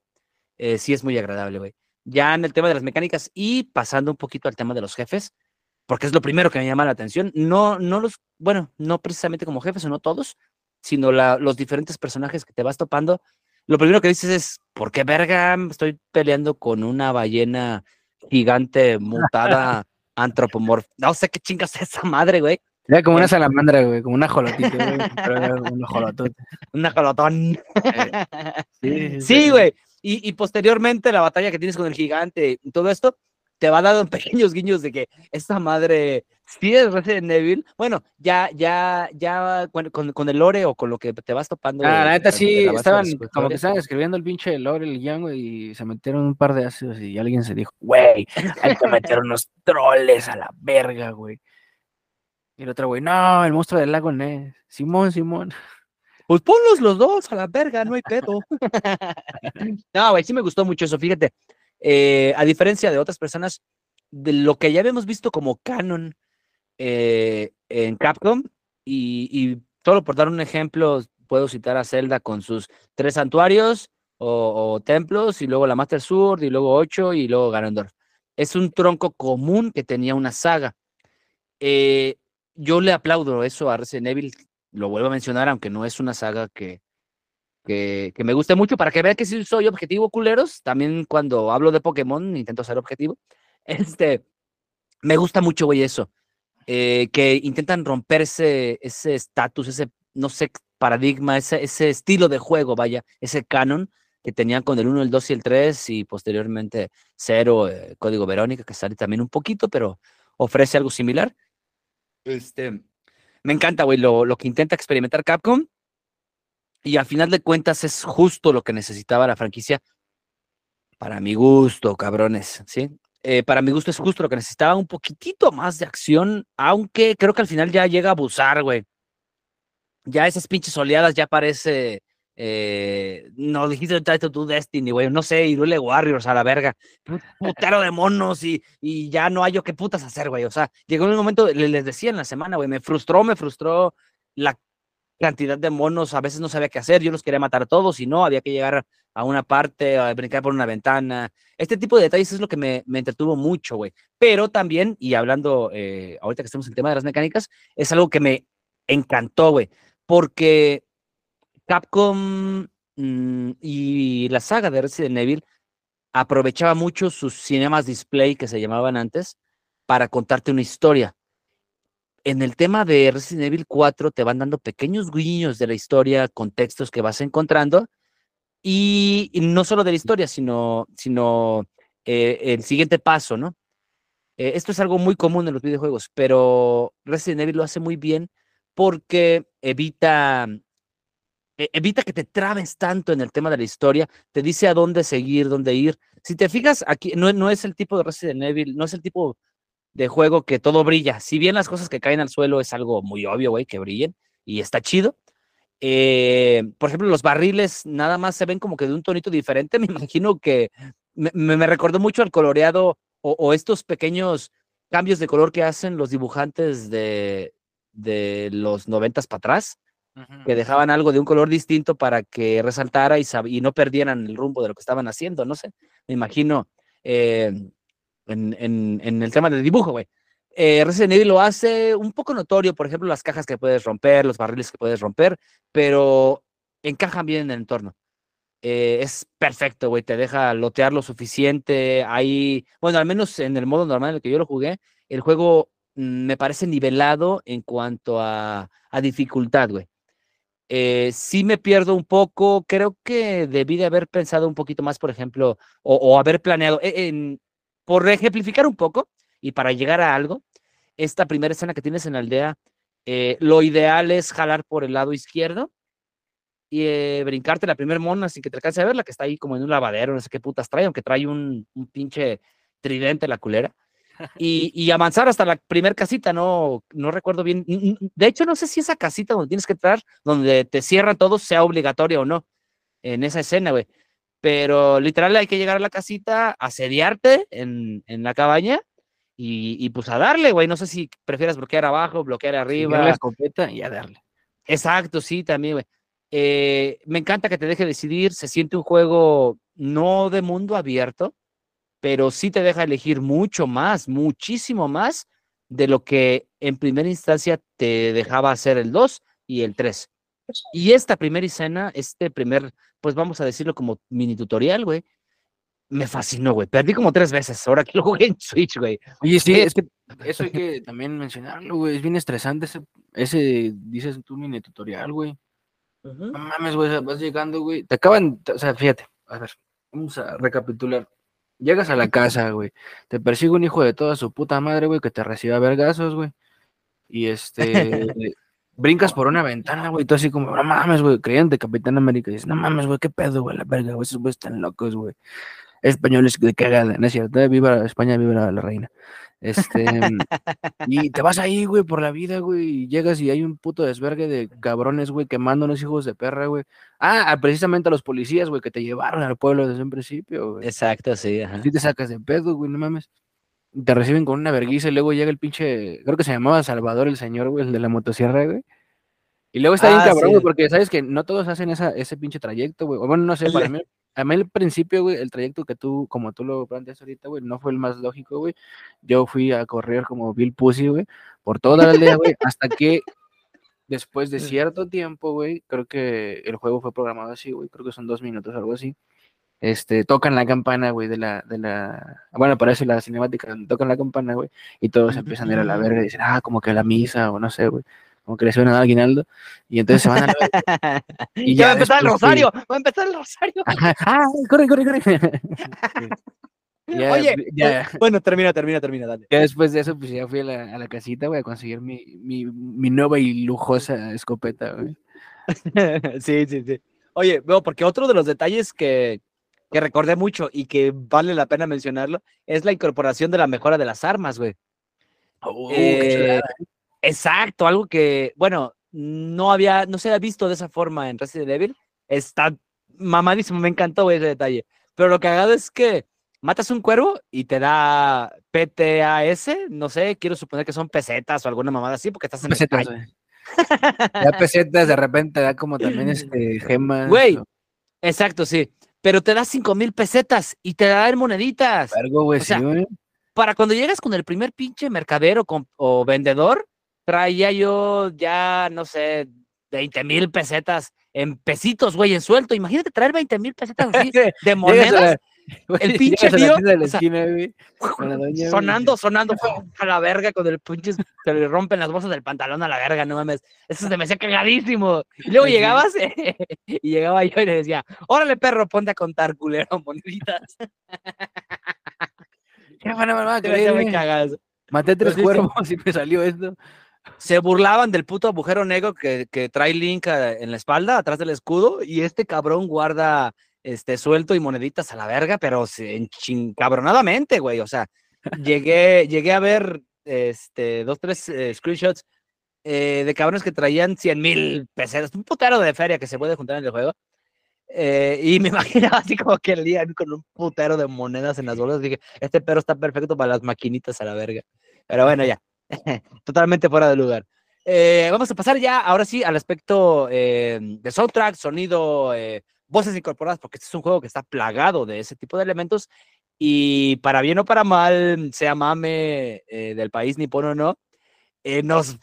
eh, sí es muy agradable, güey. Ya en el tema de las mecánicas y pasando un poquito al tema de los jefes, porque es lo primero que me llama la atención. No, no los, bueno, no precisamente como jefes no todos, sino la- los diferentes personajes que te vas topando. Lo primero que dices es, ¿por qué verga estoy peleando con una ballena gigante mutada, antropomorfa. No sé qué chingas es esa madre, güey. Era como una salamandra, güey, como una jolotita, güey. pero era un jolotote. Un ajolotón. Sí, Sí, güey. Y, y posteriormente la batalla que tienes con el gigante y todo esto te va dando pequeños guiños de que esta madre sí es Resident Evil. Bueno, ya, ya, ya con, con- con el lore o con lo que te vas topando. Ah, la neta sí, estaban como que estaban escribiendo el pinche lore, el guion, y se metieron un par de ácidos y alguien se dijo, güey, hay que meter unos troles a la verga, güey. Y el otro, güey, no, el monstruo del lago Ness. Simón, Simón. Pues ponlos los dos a la verga, no hay pedo. no, güey, sí me gustó mucho eso. Fíjate, eh, a diferencia de otras personas, de lo que ya habíamos visto como canon eh, en Capcom, y, y solo por dar un ejemplo, puedo citar a Zelda con sus tres santuarios o, o templos, y luego la Master Sword, y luego ocho, y luego Ganondorf. Es un tronco común que tenía una saga. Eh, yo le aplaudo eso a Resident Evil, lo vuelvo a mencionar, aunque no es una saga que, que, que me guste mucho, para que vean que sí soy objetivo, culeros. También cuando hablo de Pokémon intento ser objetivo. Este, me gusta mucho, güey, eso. Eh, que intentan romper ese ese estatus, ese, no sé, paradigma, ese, ese estilo de juego, vaya, ese canon que tenían con el 1, el 2 y el 3 y posteriormente 0, eh, Código Verónica, que sale también un poquito, pero ofrece algo similar. Este, me encanta, güey, lo, lo que intenta experimentar Capcom. Y al final de cuentas es justo lo que necesitaba la franquicia. Para mi gusto, cabrones, ¿sí? Eh, para mi gusto es justo lo que necesitaba, un poquitito más de acción, aunque creo que al final ya llega a abusar, güey. Ya esas pinches oleadas ya parece... Eh, no dijiste Title to Destiny, güey, no sé, Irule Warriors a la verga, pu- putero de monos y, y ya no hay yo qué putas hacer, güey. O sea, llegó un momento, le- les decía en la semana, güey, me frustró, me frustró la cantidad de monos, a veces no sabía qué hacer, yo los quería matar a todos y no, había que llegar a una parte, a brincar por una ventana. Este tipo de detalles es lo que me, me entretuvo mucho, güey. Pero también, y hablando, eh, ahorita que estamos en el tema de las mecánicas, es algo que me encantó, güey, porque Capcom mm, y la saga de Resident Evil aprovechaba mucho sus cinemas display que se llamaban antes para contarte una historia. En el tema de Resident Evil 4 te van dando pequeños guiños de la historia, contextos que vas encontrando y, no solo de la historia, sino, sino eh, el siguiente paso, ¿no? Eh, esto es algo muy común en los videojuegos, pero Resident Evil lo hace muy bien porque evita e- evita que te trabes tanto en el tema de la historia, te dice a dónde seguir, dónde ir. Si te fijas, aquí no, no es el tipo de Resident Evil, no es el tipo de juego que todo brilla. Si bien las cosas que caen al suelo es algo muy obvio, güey, que brillen y está chido. eh, por ejemplo, los barriles nada más se ven como que de un tonito diferente. Me imagino que me, me- recordó mucho al coloreado o, o estos pequeños cambios de color que hacen los dibujantes de, de los noventas para atrás que dejaban algo de un color distinto para que resaltara y, y no perdieran el rumbo de lo que estaban haciendo, no sé, me imagino eh, en, en- en el tema del dibujo, güey. Eh, Resident Evil lo hace un poco notorio, por ejemplo, las cajas que puedes romper, los barriles que puedes romper, pero encajan bien en el entorno. Eh, es perfecto, güey, te deja lotear lo suficiente. Ahí, bueno, al menos en el modo normal en el que yo lo jugué, el juego mm, me parece nivelado en cuanto a, a dificultad, güey. Eh, sí me pierdo un poco, creo que debí de haber pensado un poquito más, por ejemplo, o, o haber planeado, eh, en- por ejemplificar un poco y para llegar a algo, esta primera escena que tienes en la aldea, eh, lo ideal es jalar por el lado izquierdo y eh, brincarte la primer mona sin que te alcance a ver, la que está ahí como en un lavadero, no sé qué putas trae, aunque trae un, un pinche tridente la culera. Y, y avanzar hasta la primer casita, no, no recuerdo bien. De hecho, no sé si esa casita donde tienes que entrar, donde te cierran todo, sea obligatoria o no en esa escena, güey. Pero literal hay que llegar a la casita, asediarte en, en la cabaña y, y pues a darle, güey. No sé si prefieras bloquear abajo, bloquear Arriba. arriba. la escopeta y a darle. Exacto, sí, también, güey. Eh, me encanta que te deje decidir, se siente un juego no de mundo abierto, pero sí te deja elegir mucho más, muchísimo más de lo que en primera instancia te dejaba hacer el 2 y el 3. Y esta primera escena, este primer, pues vamos a decirlo como mini tutorial, güey, me fascinó, güey. Perdí como tres veces. Ahora que lo jugué en Switch, güey. Oye, sí, es que eso hay que también mencionarlo, güey. Es bien estresante ese, ese dices tú, mini tutorial, güey. No mames, güey, vas llegando, güey. Te acaban, o sea, fíjate, a ver, vamos a recapitular. Llegas a la casa, güey. Te persigue un hijo de toda su puta madre, güey, que te recibe a vergazos, güey. Y este, brincas por una ventana, güey, y tú así como, no mames, güey, creyente Capitán América. Y dices, no mames, güey, qué pedo, güey, la verga, güey, esos güeyes están locos, güey. Españoles de cagada, no es cierto, eh, viva España, viva la, la reina. Este, y te vas ahí, güey, por la vida, güey, y llegas y hay un puto desvergue de cabrones, güey, quemando unos hijos de perra, güey. Ah, a- precisamente a los policías, güey, que te llevaron al pueblo desde un principio, güey. Exacto, sí, ajá. Así te sacas de pedo, güey, no mames. Te reciben con una verguiza y luego llega el pinche, creo que se llamaba Salvador el señor, güey, el de la motosierra, güey. Y luego está bien Ah, cabrón, sí. güey, porque sabes que no todos hacen esa, ese pinche trayecto, güey. O bueno, no sé, para mí, a mí al principio, güey, el trayecto que tú, como tú lo planteas ahorita, güey, no fue el más lógico, güey. Yo fui a correr como Bill Pussy, güey, por toda la aldea, güey, hasta que después de cierto tiempo, güey, creo que el juego fue programado así, güey, creo que son dos minutos, algo así. Este, tocan la campana, güey, de la, de la, bueno, parece la cinemática, tocan la campana, güey, y todos empiezan a ir a la verga y dicen, ah, como que la misa, o no sé, güey, como que le suena a aguinaldo, y entonces se van a la. Y ya va a empezar el rosario, va a empezar el rosario. Ajá, ah, corre, corre, corre. Ya, Oye, ya, bueno, termina, termina, termina, dale. ya después de eso, pues ya fui a la, a la casita, güey, a conseguir mi, mi, mi nueva y lujosa escopeta, güey. sí, sí, sí. Oye, veo, porque otro de los detalles que, que recordé mucho y que vale la pena mencionarlo es la incorporación de la mejora de las armas, güey. Oh, Eh, exacto, algo que, bueno, no había, no se había visto de esa forma en Resident Evil. Está mamadísimo, me encantó güey, ese detalle. Pero lo cagado es que matas un cuervo y te da PTAS, no sé, quiero suponer que son pesetas o alguna mamada así, porque estás en pesetas, güey. Ya pesetas de repente da como también este gemas. Güey, o Exacto, sí. Pero te da cinco mil pesetas y te moneditas. Güey, o sea, sí, güey. Para cuando llegas con el primer pinche mercadero con- o vendedor, traía yo ya, no sé, 20 mil pesetas en pesitos, güey, en suelto. Imagínate traer 20 mil pesetas así de monedas el pinche tío, tienda de la o sea, esquina, güey, con la doña, güey, sonando, sonando a la verga con el pinche, se le rompen las bolsas del pantalón a la verga, no mames. Eso se me hacía cagadísimo. Y luego llegabas y llegaba yo y le decía, órale perro, ponte a contar culero moneditas. Maté tres sí. cuervos y me salió esto. se burlaban del puto agujero negro que, que trae Link eh, en la espalda, atrás del escudo, y este cabrón guarda este suelto y moneditas a la verga, pero se- en chincabronadamente, güey. O sea, llegué, llegué a ver este, dos, tres eh, screenshots eh, de cabrones que traían 100 mil pesetas, un putero de feria que se puede juntar en el juego. eh, y me imaginaba así como que el día con un putero de monedas en las bolsas. Dije, este perro está perfecto para las maquinitas a la verga. Pero bueno, ya. Totalmente fuera de lugar. Vamos a pasar ya, ahora sí, al aspecto de soundtrack, sonido, voces incorporadas, porque este es un juego que está plagado de ese tipo de elementos. Y para bien o para mal, sea mame eh, del país nipono o no, eh, nos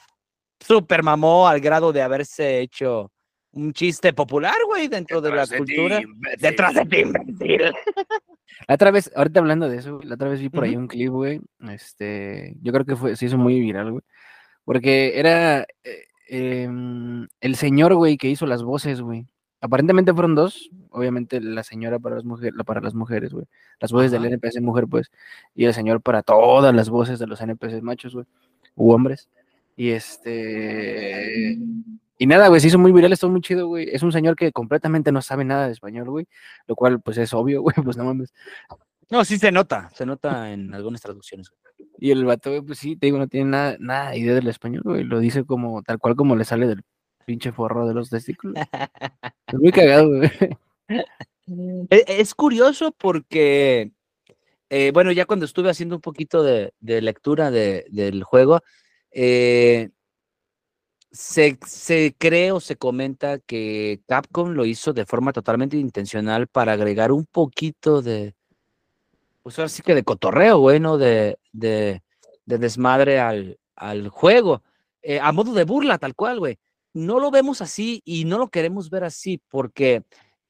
super mamó al grado de haberse hecho un chiste popular, güey, dentro de la cultura. Detrás de ti, imbécil. La otra vez, ahorita hablando de eso, la otra vez vi por ahí Ujú. un clip, güey. Este, yo creo que fue, se hizo muy viral, güey. Porque era eh, em, el señor, güey, que hizo las voces, güey. Aparentemente fueron dos, obviamente la señora para las mujeres, para las mujeres, güey. Las voces del. NPC mujer, pues, y el señor para todas las voces de los NPCs machos, güey, u hombres. Y este, y nada, güey, se hizo muy viral, estuvo muy chido, güey. Es un señor que completamente no sabe nada de español, güey, lo cual, pues, es obvio, güey, pues no mames. No, sí se nota, se nota en algunas traducciones. Y el vato, güey, pues sí, te digo, no tiene nada, nada de idea del español, güey. Lo dice como, tal cual como le sale del pinche forro de los testículos. Es muy cagado, güey. E- Es curioso porque, eh, bueno, ya cuando estuve haciendo un poquito de, de lectura de- del juego, eh, se, se cree o se comenta que Capcom lo hizo de forma totalmente intencional para agregar un poquito de, pues ahora sí que de cotorreo, bueno, de, de, de desmadre al, al juego, eh, a modo de burla, tal cual, güey. No lo vemos así y no lo queremos ver así porque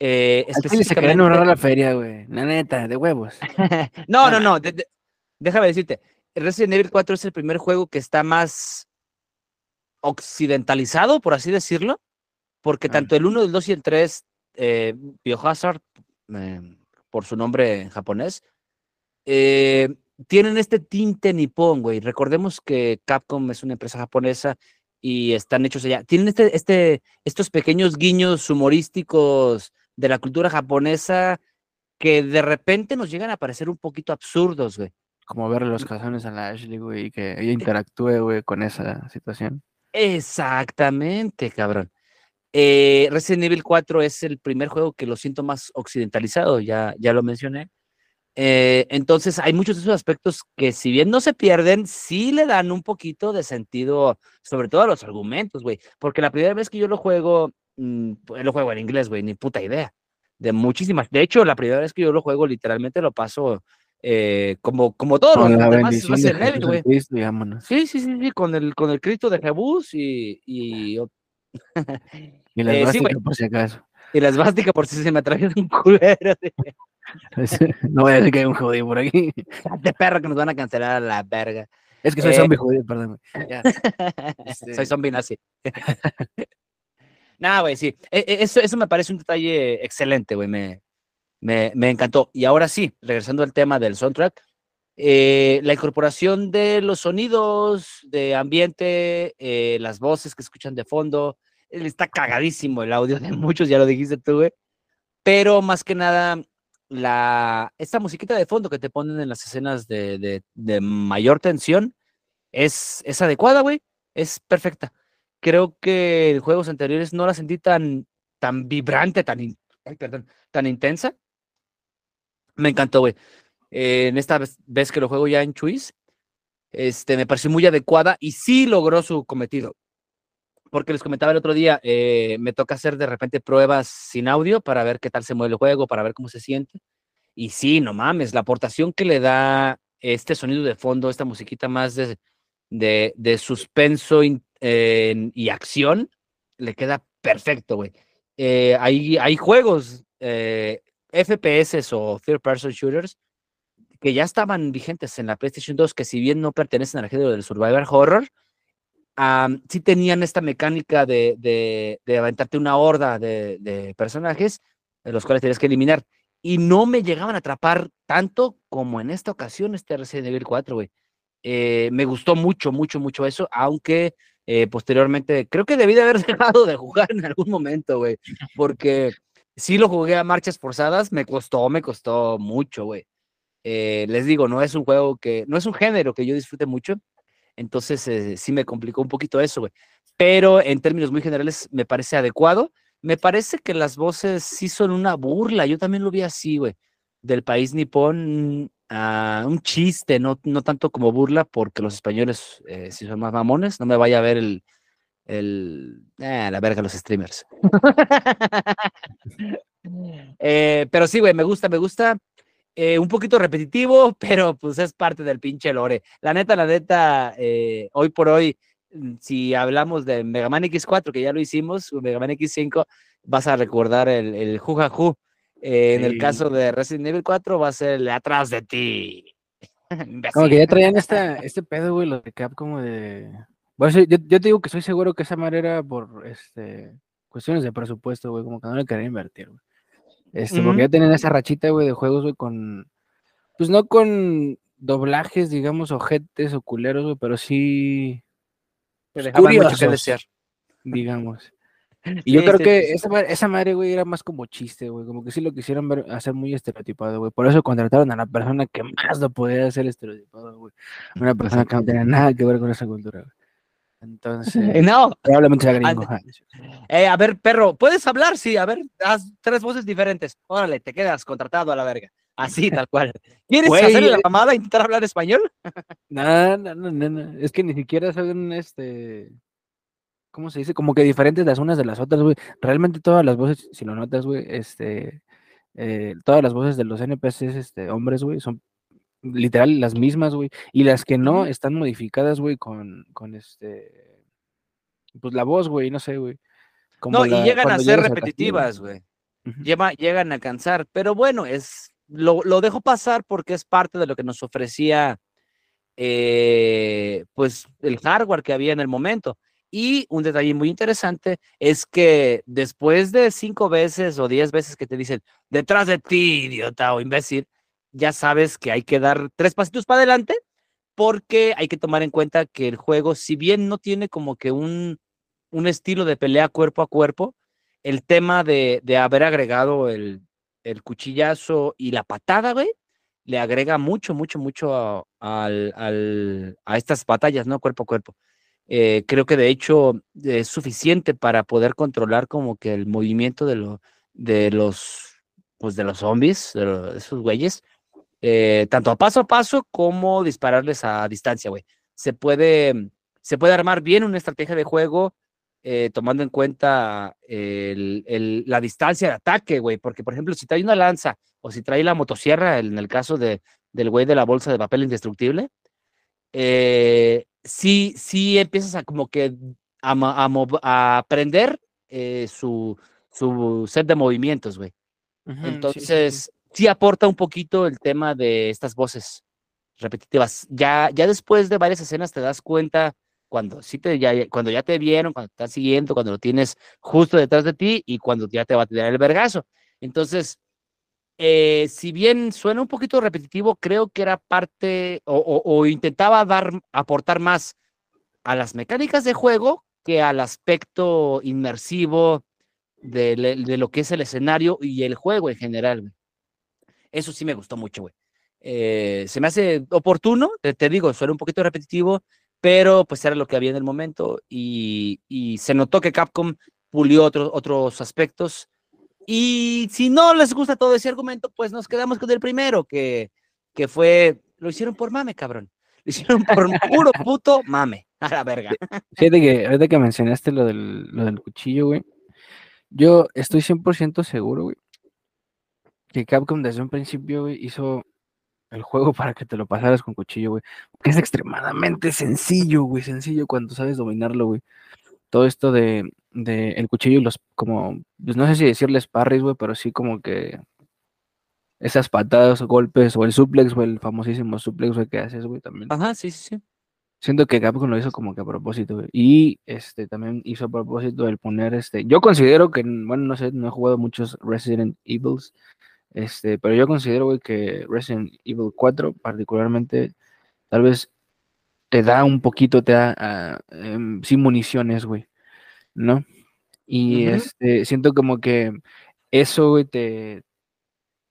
Eh, Al se específicamente- ahorrar la feria, güey. La neta, de huevos. no, no, no. de- de- déjame decirte. Resident Evil 4 es el primer juego que está más occidentalizado, por así decirlo, porque Ah. tanto el 1, el 2 y el 3, eh, Biohazard, eh, por su nombre en japonés, eh, tienen este tinte nipón, güey. Recordemos que Capcom es una empresa japonesa y están hechos allá. Tienen este, este, estos pequeños guiños humorísticos de la cultura japonesa que de repente nos llegan a parecer un poquito absurdos, güey. Como verle los calzones a la Ashley, güey, y que ella interactúe, güey, con esa situación. Exactamente, cabrón. Eh, Resident Evil 4 es el primer juego que lo siento más occidentalizado, ya, ya lo mencioné. Eh, entonces, hay muchos de esos aspectos que, si bien no se pierden, sí le dan un poquito de sentido, sobre todo a los argumentos, güey. Porque la primera vez que yo lo juego, mm, pues, lo juego en inglés, güey, ni puta idea. De muchísimas. De hecho, la primera vez que yo lo juego, literalmente lo paso eh, como, como todos los demás de güey. Cristo. Sí, sí, sí, sí, con el, con el Cristo de Jebús y, y, Y la Eh, sí, por si acaso. Y la esvástica por si se me atraviesa un culero no voy a decir que hay un judío por aquí. de perro que nos van a cancelar a la verga. Es que soy Eh, zombie judío, perdón. Este- Soy zombie nazi. Nada, güey, sí. E- e- Eso, eso me parece un detalle excelente, güey. Me, me, me encantó. Y ahora sí, regresando al tema del soundtrack, eh, la incorporación de los sonidos de ambiente, eh, las voces que escuchan de fondo, eh, está cagadísimo el audio de muchos, ya lo dijiste tú, güey. Pero más que nada, la, esta musiquita de fondo que te ponen en las escenas de, de, mayor tensión es, es adecuada, güey. Es perfecta. Creo que en juegos anteriores no la sentí tan, tan vibrante, tan, tan intensa. Me encantó, güey. Eh, en esta vez, vez que lo juego ya en Chuis, este, me pareció muy adecuada y sí logró su cometido. Porque les comentaba el otro día, eh, me toca hacer de repente pruebas sin audio para ver qué tal se mueve el juego, para ver cómo se siente. Y sí, no mames, la aportación que le da este sonido de fondo, esta musiquita más de, de, suspenso y acción, le queda perfecto, güey. Eh, hay, hay juegos, eh, FPS o third person shooters, que ya estaban vigentes en la PlayStation 2, que si bien no pertenecen al género del survival horror, am, sí tenían esta mecánica de, de, de aventarte una horda de, de personajes, los cuales tenías que eliminar. Y no me llegaban a atrapar tanto como en esta ocasión este Resident Evil 4, güey. Eh, me gustó mucho, mucho, mucho eso, aunque eh, posteriormente creo que debí de haber dejado de jugar en algún momento, güey, porque sí lo jugué a marchas forzadas, me costó, me costó mucho, güey. Eh, les digo, no es un juego que, no es un género que yo disfrute mucho, entonces eh, sí me complicó un poquito eso, güey. Pero en términos muy generales me parece adecuado. Me parece que las voces sí son una burla, yo también lo vi así, güey, del país nipón, ah, un chiste, no, no tanto como burla, porque los españoles eh, sí son más mamones, no me vaya a ver el, el, ah, la verga los streamers. Eh, pero sí, güey, me gusta, me gusta. Eh, un poquito repetitivo, pero pues es parte del pinche lore. La neta, la neta, eh, hoy por hoy, mm, si hablamos de Mega Man X4, que ya lo hicimos, o Mega Man X5, vas a recordar el, el Jujajú. Eh, En el Sí. caso de Resident Evil 4, va a ser el de atrás de ti. Como que ya traían esta, este pedo, güey, lo de Cap como de... Bueno, sí, yo, yo te digo que estoy seguro que esa madre era por este, cuestiones de presupuesto, güey, como que no le querían invertir, güey. Este, porque ya tenían esa rachita, güey, de juegos, güey, con... Pues no con doblajes, digamos, ojetes o culeros, güey, pero sí, Te dejaban mucho que curiosos. desear. digamos. Y yo Sí, creo sí, que sí, esa, ma- esa madre, güey, era más como chiste, güey. Como que sí lo quisieron ver, hacer muy estereotipado, güey. Por eso contrataron a la persona que más lo podía hacer estereotipado, güey. Una persona que no tenía nada que ver con esa cultura, güey. Entonces, No, probablemente sea gringo. Eh, a ver, perro, ¿puedes hablar? Sí, a ver, haz tres voces diferentes. Órale, te quedas contratado a la verga. Así, tal cual. ¿Quieres hacerle la mamada e intentar hablar español? No, no, no, no, no. Es que ni siquiera son, este... ¿Cómo se dice? Como que diferentes las unas de las otras, güey. Realmente todas las voces, si lo notas, güey, este... eh, todas las voces de los NPCs, este, hombres, güey, son literal las mismas, güey. Y las que no están modificadas, güey, con, con este... Pues la voz, güey, no sé, güey. No, y llegan a ser repetitivas, güey. Llegan a alcanzar. Pero bueno, es, lo, lo dejo pasar porque es parte de lo que nos ofrecía eh, pues el hardware que había en el momento. Y un detalle muy interesante es que después de cinco veces o diez veces que te dicen detrás de ti, idiota o imbécil, ya sabes que hay que dar tres pasitos para adelante porque hay que tomar en cuenta que el juego, si bien no tiene como que un, un estilo de pelea cuerpo a cuerpo, el tema de, de haber agregado el, el cuchillazo y la patada, güey, le agrega mucho, mucho, mucho a, a estas batallas, ¿no? Cuerpo a cuerpo. Eh, creo que de hecho es suficiente para poder controlar como que el movimiento de, lo, de los, pues de los zombies, de, lo- de esos güeyes, eh, tanto a paso a paso como dispararles a distancia, güey. Se puede, se puede armar bien una estrategia de juego eh, tomando en cuenta el- el- la distancia de ataque, güey, porque por ejemplo, si trae una lanza o si trae la motosierra, en el caso de, del güey de la bolsa de papel indestructible, eh, sí, sí empiezas a como que a, a, a aprender eh, su, su set de movimientos, güey. Ujú, sí, sí, sí. Sí aporta un poquito el tema de estas voces repetitivas. Ya, ya después de varias escenas te das cuenta cuando sí te ya, cuando ya te vieron, cuando te siguiendo, cuando lo tienes justo detrás de ti y cuando ya te va a tirar el vergazo. Entonces, eh, si bien suena un poquito repetitivo, creo que era parte o, intentaba dar, aportar más a las mecánicas de juego que al aspecto inmersivo de, de lo que es el escenario y el juego en general. Eso sí me gustó mucho, güey. Eh, se me hace oportuno, te, te digo, suena un poquito repetitivo, pero pues era lo que había en el momento y, y se notó que Capcom pulió otros otros aspectos. Y si no les gusta todo ese argumento, pues nos quedamos con el primero, que, que fue, lo hicieron por mame, cabrón. Lo hicieron por puro puto mame, a la verga. Fíjate que ahorita que mencionaste lo del, lo del cuchillo, güey. Yo estoy 100% seguro, güey, que Capcom desde un principio, güey, hizo el juego para que te lo pasaras con cuchillo, güey. Que es extremadamente sencillo, güey, sencillo cuando sabes dominarlo, güey. Todo esto de, de el cuchillo y los, como, pues no sé si decirles parries, güey, pero sí como que esas patadas o golpes, o el suplex, o el famosísimo suplex, güey, que haces, güey, también. Ajá, sí, sí, sí. Siento que Capcom lo hizo como que a propósito, güey. Y este también hizo a propósito el poner este. Yo considero que, bueno, no sé, no he jugado muchos Resident Evils. Este, pero yo considero, güey, que Resident Evil 4, particularmente, tal vez te da un poquito, te da ah, em, sí municiones, güey. ¿No? Y este, siento como que eso, güey, te.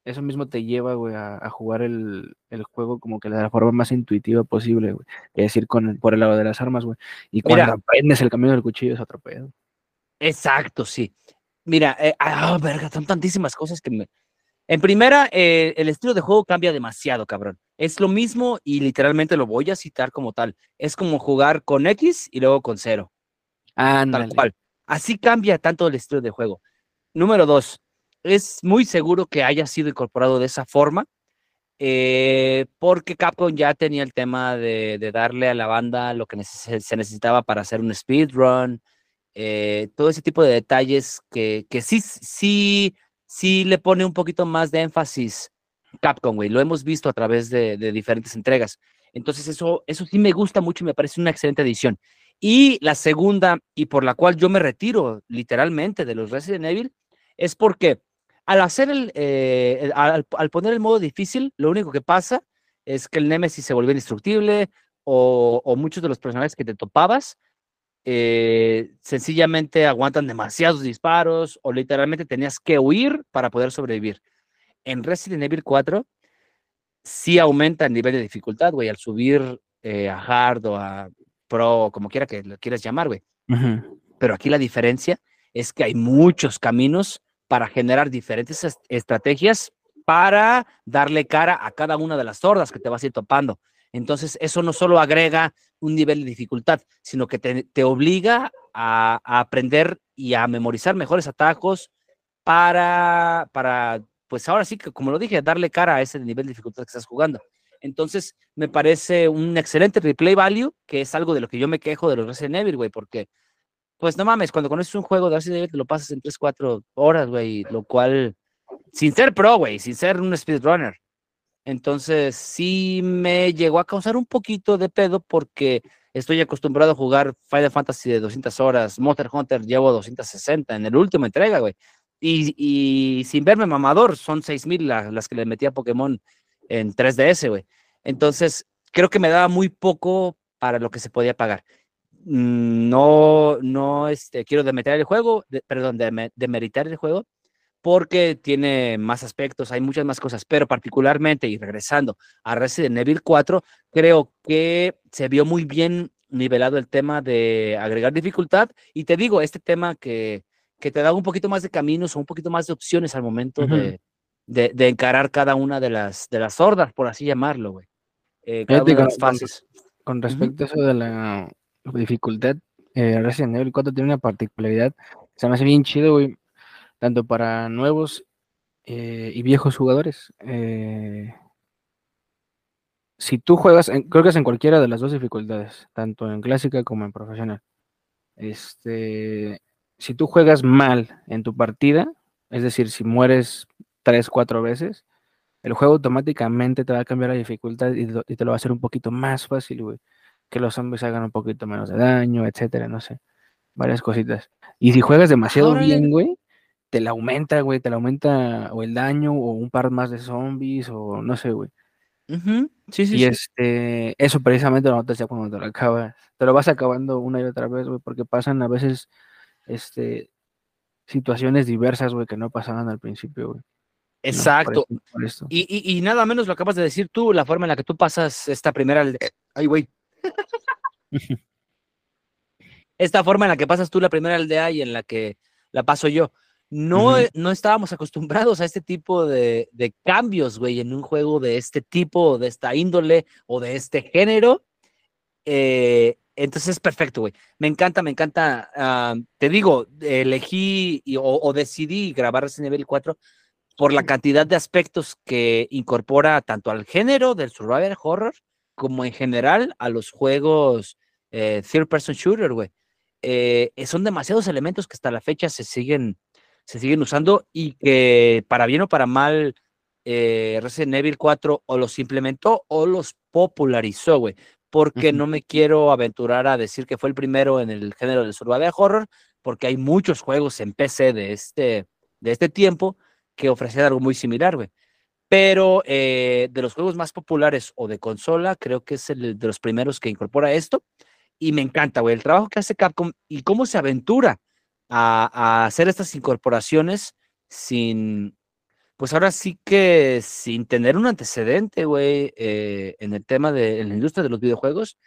Eso mismo te lleva, güey, a, a jugar el, el juego como que de la forma más intuitiva posible, güey. Es decir, con el- por el lado de las armas, güey. Y Mira. cuando aprendes el camino del cuchillo es otro pedo. Exacto, sí. Mira, eh, ah, verga, son tantísimas cosas que me... En primera, eh, el estilo de juego cambia demasiado, cabrón. Es lo mismo y literalmente lo voy a citar como tal. Es como jugar con X y luego con cero, tal Ándale. cual. Así cambia tanto el estilo de juego. Número dos, es muy seguro que haya sido incorporado de esa forma, eh, porque Capcom ya tenía el tema de, de darle a la banda lo que neces- se necesitaba para hacer un speedrun, eh, todo ese tipo de detalles que, que sí, sí, sí le pone un poquito más de énfasis Capcom, güey. Lo hemos visto a través de, diferentes entregas. Entonces, eso, eso sí me gusta mucho y me parece una excelente edición. Y la segunda, y por la cual yo me retiro literalmente de los Resident Evil, es porque al hacer el, eh, al, al poner el modo difícil, lo único que pasa es que el Nemesis se vuelve indestructible o muchos de los personajes que te topabas eh, sencillamente aguantan demasiados disparos o literalmente tenías que huir para poder sobrevivir. En Resident Evil 4 sí aumenta el nivel de dificultad, güey, al subir eh, a hard o a pro, como quiera que lo quieras llamar, güey. Pero aquí la diferencia es que hay muchos caminos para generar diferentes est- estrategias para darle cara a cada una de las hordas que te vas a ir topando. Entonces, eso no solo agrega un nivel de dificultad, sino que te, obliga a, a aprender y a memorizar mejores atajos para, para, pues ahora sí que, como lo dije, darle cara a ese nivel de dificultad que estás jugando. Entonces, me parece un excelente replay value, que es algo de lo que yo me quejo de los Resident Evil, güey, porque pues no mames, cuando conoces un juego de Resident Evil te lo pasas en 3, 4 horas, güey, lo cual, sin ser pro, güey, sin ser un speedrunner. Entonces, sí me llegó a causar un poquito de pedo porque estoy acostumbrado a jugar Final Fantasy de 200 horas, Monster Hunter llevo 260 en el último entrega, güey. Y, y sin verme mamador, son 6000 la- las que le metí a Pokémon en 3DS, güey. Entonces, creo que me daba muy poco para lo que se podía pagar. Mm, No, no, este, quiero demeritar el juego, de- perdón, deme- demeritar el juego, porque tiene más aspectos, hay muchas más cosas, pero particularmente, y regresando a Resident Evil 4, creo que se vio muy bien nivelado el tema de agregar dificultad, y te digo, este tema que, que te da un poquito más de caminos o un poquito más de opciones al momento Ujú. de, de, de encarar cada una de las, de las hordas, por así llamarlo, güey. Eh, cada una de con- las con- fases. Con respecto a eso de la dificultad, eh, Resident Evil 4 tiene una particularidad se me hace bien chido, güey, tanto para nuevos eh, y viejos jugadores. Eh, si tú juegas, en- creo que es en cualquiera de las dos dificultades, tanto en clásica como en profesional. Este, si tú juegas mal en tu partida, es decir, si mueres tres, cuatro veces, el juego automáticamente te va a cambiar la dificultad y, te lo va a hacer un poquito más fácil, güey. Que los zombies hagan un poquito menos de daño, etcétera, no sé. Varias cositas. Y si juegas demasiado bien, güey, te la aumenta, güey, te la aumenta o el daño o un par más de zombies o no sé, güey. Ujú, Sí, sí, Y sí. este, eso precisamente lo notas ya cuando te lo acabas. Te lo vas acabando una y otra vez, güey, porque pasan a veces, este, situaciones diversas, güey, que no pasaban al principio, güey. ¿no? Por Exacto. por. Y, y, y nada menos lo acabas de decir tú, la forma en la que tú pasas esta primera aldea. Ay, güey. esta forma en la que pasas tú la primera aldea y en la que la paso yo. No, eh, no estábamos acostumbrados a este tipo de, de cambios, güey, en un juego de este tipo, de esta índole o de este género. Eh, entonces es perfecto, güey. Me encanta, me encanta. ah, te digo, elegí y- o, o decidí grabar Resident Evil 4 por la cantidad de aspectos que incorpora tanto al género del survival horror como en general a los juegos eh, third person shooter, güey. Eh, son demasiados elementos que hasta la fecha se siguen, se siguen usando y que para bien o para mal eh, Resident Evil 4 o los implementó o los popularizó, güey. Porque no me quiero aventurar a decir que fue el primero en el género del survival horror, porque hay muchos juegos en PC de este, de este tiempo que ofrecían algo muy similar, güey. Pero eh, de los juegos más populares o de consola, creo que es el de los primeros que incorpora esto. Y me encanta, güey, el trabajo que hace Capcom y cómo se aventura a, a hacer estas incorporaciones sin, pues ahora sí que sin tener un antecedente, güey, eh, en el tema de en la industria de los videojuegos.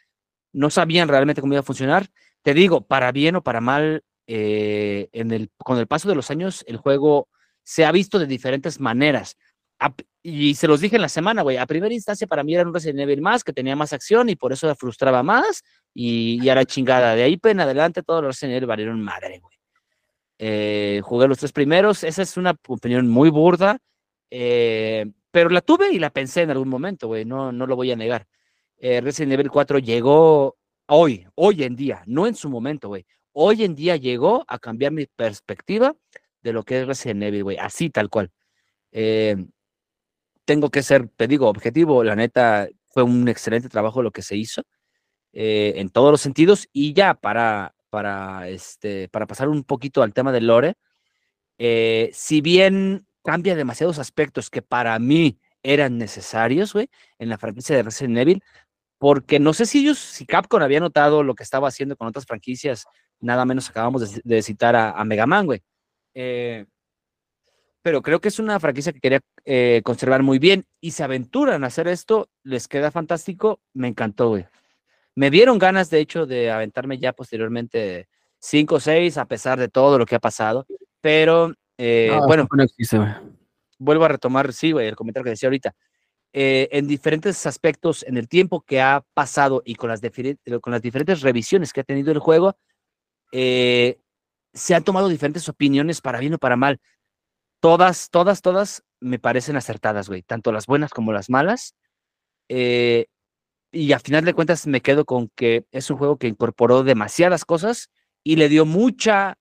No sabían realmente cómo iba a funcionar. Te digo, para bien o para mal, eh, en el, con el paso de los años, el juego se ha visto de diferentes maneras. A- y se los dije en la semana, güey. A primera instancia, para mí era un Resident Evil más, que tenía más acción y por eso me frustraba más. Y, y a la chingada. De ahí en adelante, todos los Resident Evil valieron madre, güey. Eh, jugué los tres primeros. Esa es una opinión muy burda. eh, pero la tuve y la pensé en algún momento, güey. No, no lo voy a negar. Eh, Resident Evil 4 llegó hoy, hoy en día, no en su momento, güey. Hoy en día llegó a cambiar mi perspectiva de lo que es Resident Evil, güey. Así, tal cual. Eh, tengo que ser, te digo, objetivo. La neta, fue un excelente trabajo lo que se hizo eh, en todos los sentidos. Y ya para, para, este, para pasar un poquito al tema del lore, eh, si bien cambia demasiados aspectos que para mí eran necesarios, güey, en la franquicia de Resident Evil, porque no sé si ellos, si Capcom había notado lo que estaba haciendo con otras franquicias, nada menos acabamos de, citar a, a Mega Man, güey. Eh, pero creo que es una franquicia que quería eh, conservar muy bien y se aventuran a hacer esto, les queda fantástico, me encantó, güey. Me dieron ganas, de hecho, de aventarme ya posteriormente 5 o 6, a pesar de todo lo que ha pasado, pero eh, No, bueno, no existe, vuelvo a retomar, sí, güey, el comentario que decía ahorita. Eh, en diferentes aspectos, en el tiempo que ha pasado y con las, con las diferentes revisiones que ha tenido el juego, eh, se han tomado diferentes opiniones para bien o para mal. Todas, todas, todas me parecen acertadas, güey, tanto las buenas como las malas. Eh, y a final de cuentas me quedo con que es un juego que incorporó demasiadas cosas y le dio mucha,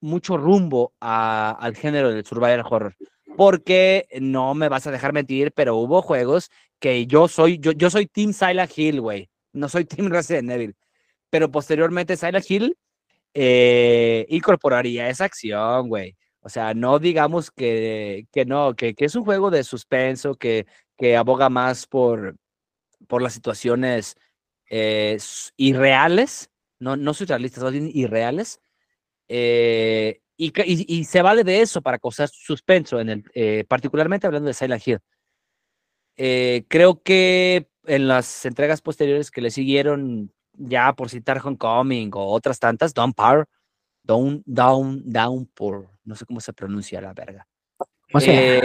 mucho rumbo al género del survival horror. Porque no me vas a dejar mentir, pero hubo juegos que yo soy, yo, yo soy Team Silent Hill, güey. No soy Team Resident Evil. Pero posteriormente Silent Hill eh, incorporaría esa acción, güey. O sea, no digamos que, que no, que, que es un juego de suspenso, que, que aboga más por, por las situaciones eh, irreales, no, no surrealistas, más bien irreales. eh, y, y- y se vale de eso para causar suspenso, en el, eh, particularmente hablando de Silent Hill. Eh, creo que en las entregas posteriores que le siguieron, ya por citar Homecoming o otras tantas, Downpour, Down, Down, Downpour, no sé cómo se pronuncia la verga. O sea,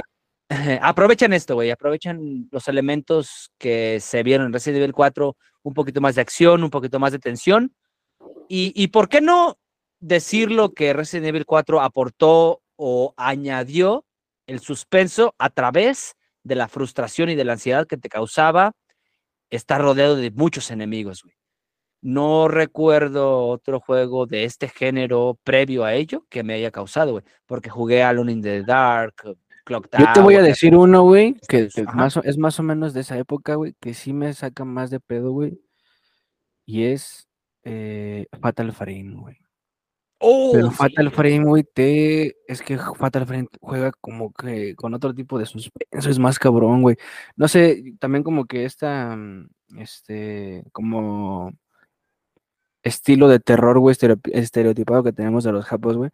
aprovechan esto, güey, aprovechan los elementos que se vieron en Resident Evil 4, un poquito más de acción, un poquito más de tensión. Y, y ¿por qué no decirlo que Resident Evil 4 aportó o añadió el suspenso a través de la frustración y de la ansiedad que te causaba estar rodeado de muchos enemigos, güey? No recuerdo otro juego de este género previo a ello que me haya causado, güey, porque jugué Alone in the Dark, Clock yo te voy a decir uno, güey, que, más es más o menos de esa época, güey, que sí me saca más de pedo, güey. Y es eh, Fatal Frame, güey. Pero Oh, sí, Fatal. Frame, güey, te... es que Fatal Frame juega como que con otro tipo de suspenso, es más cabrón, güey. No sé, también como que esta, mm, este, como estilo de terror, güey, estereotipado que tenemos de los japos, güey,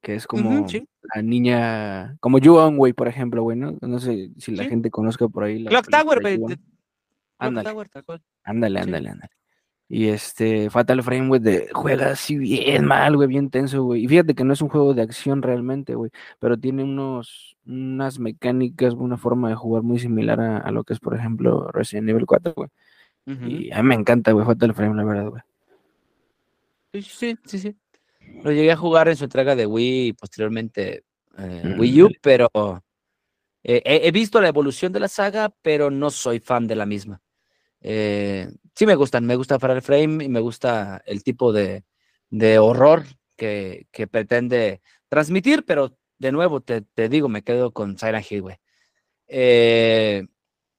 que es como sí. la niña, como Ju-on, güey, por ejemplo, güey, ¿no? No sé si la Sí. gente conozca por ahí la Clock Tower, güey. Ándale. Ándale, ándale, ándale. Y este, Fatal Frame, güey, de, juega así bien mal, güey, bien tenso, güey. Y fíjate que no es un juego de acción realmente, güey, pero tiene unos, unas mecánicas, una forma de jugar muy similar a, a lo que es, por ejemplo, Resident Evil 4, güey. Y a mí me encanta, güey, Fatal Frame, la verdad, güey. Sí, sí, sí, sí. Lo llegué a jugar en su entrega de Wii y posteriormente eh, Wii U, pero eh, he, visto la evolución de la saga, pero no soy fan de la misma. Eh, sí me gustan, me gusta Fatal Frame y me gusta el tipo de, de horror que, que pretende transmitir, pero de nuevo te, te digo, me quedo con Silent Hill, güey.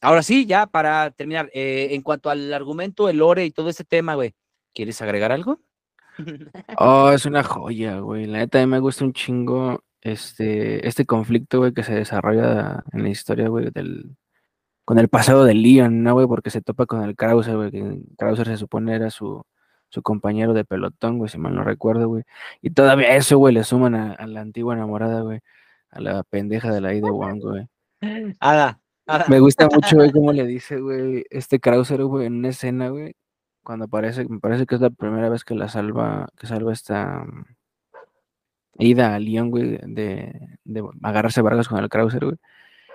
Ahora sí, ya para terminar, en cuanto al argumento, el lore y todo ese tema, güey, ¿quieres agregar algo? Oh, es una joya, güey. La neta, a mí me gusta un chingo este, este conflicto, güey, que se desarrolla en la historia, güey, del, con el pasado de Leon, ¿no, güey? Porque se topa con el Krauser, güey, que Krauser se supone era su, su compañero de pelotón, güey, si mal no recuerdo, güey. Y todavía eso, güey, le suman a, a la antigua enamorada, güey, a la pendeja de la Ida Wong, güey. Ada, Ada. Me gusta mucho, güey, cómo le dice, güey, este Krauser, güey, en una escena, güey, cuando aparece, me parece que es la primera vez que la salva, que salva esta mm, ida a Leon, güey, de, de agarrarse vargas con el Krauser, güey.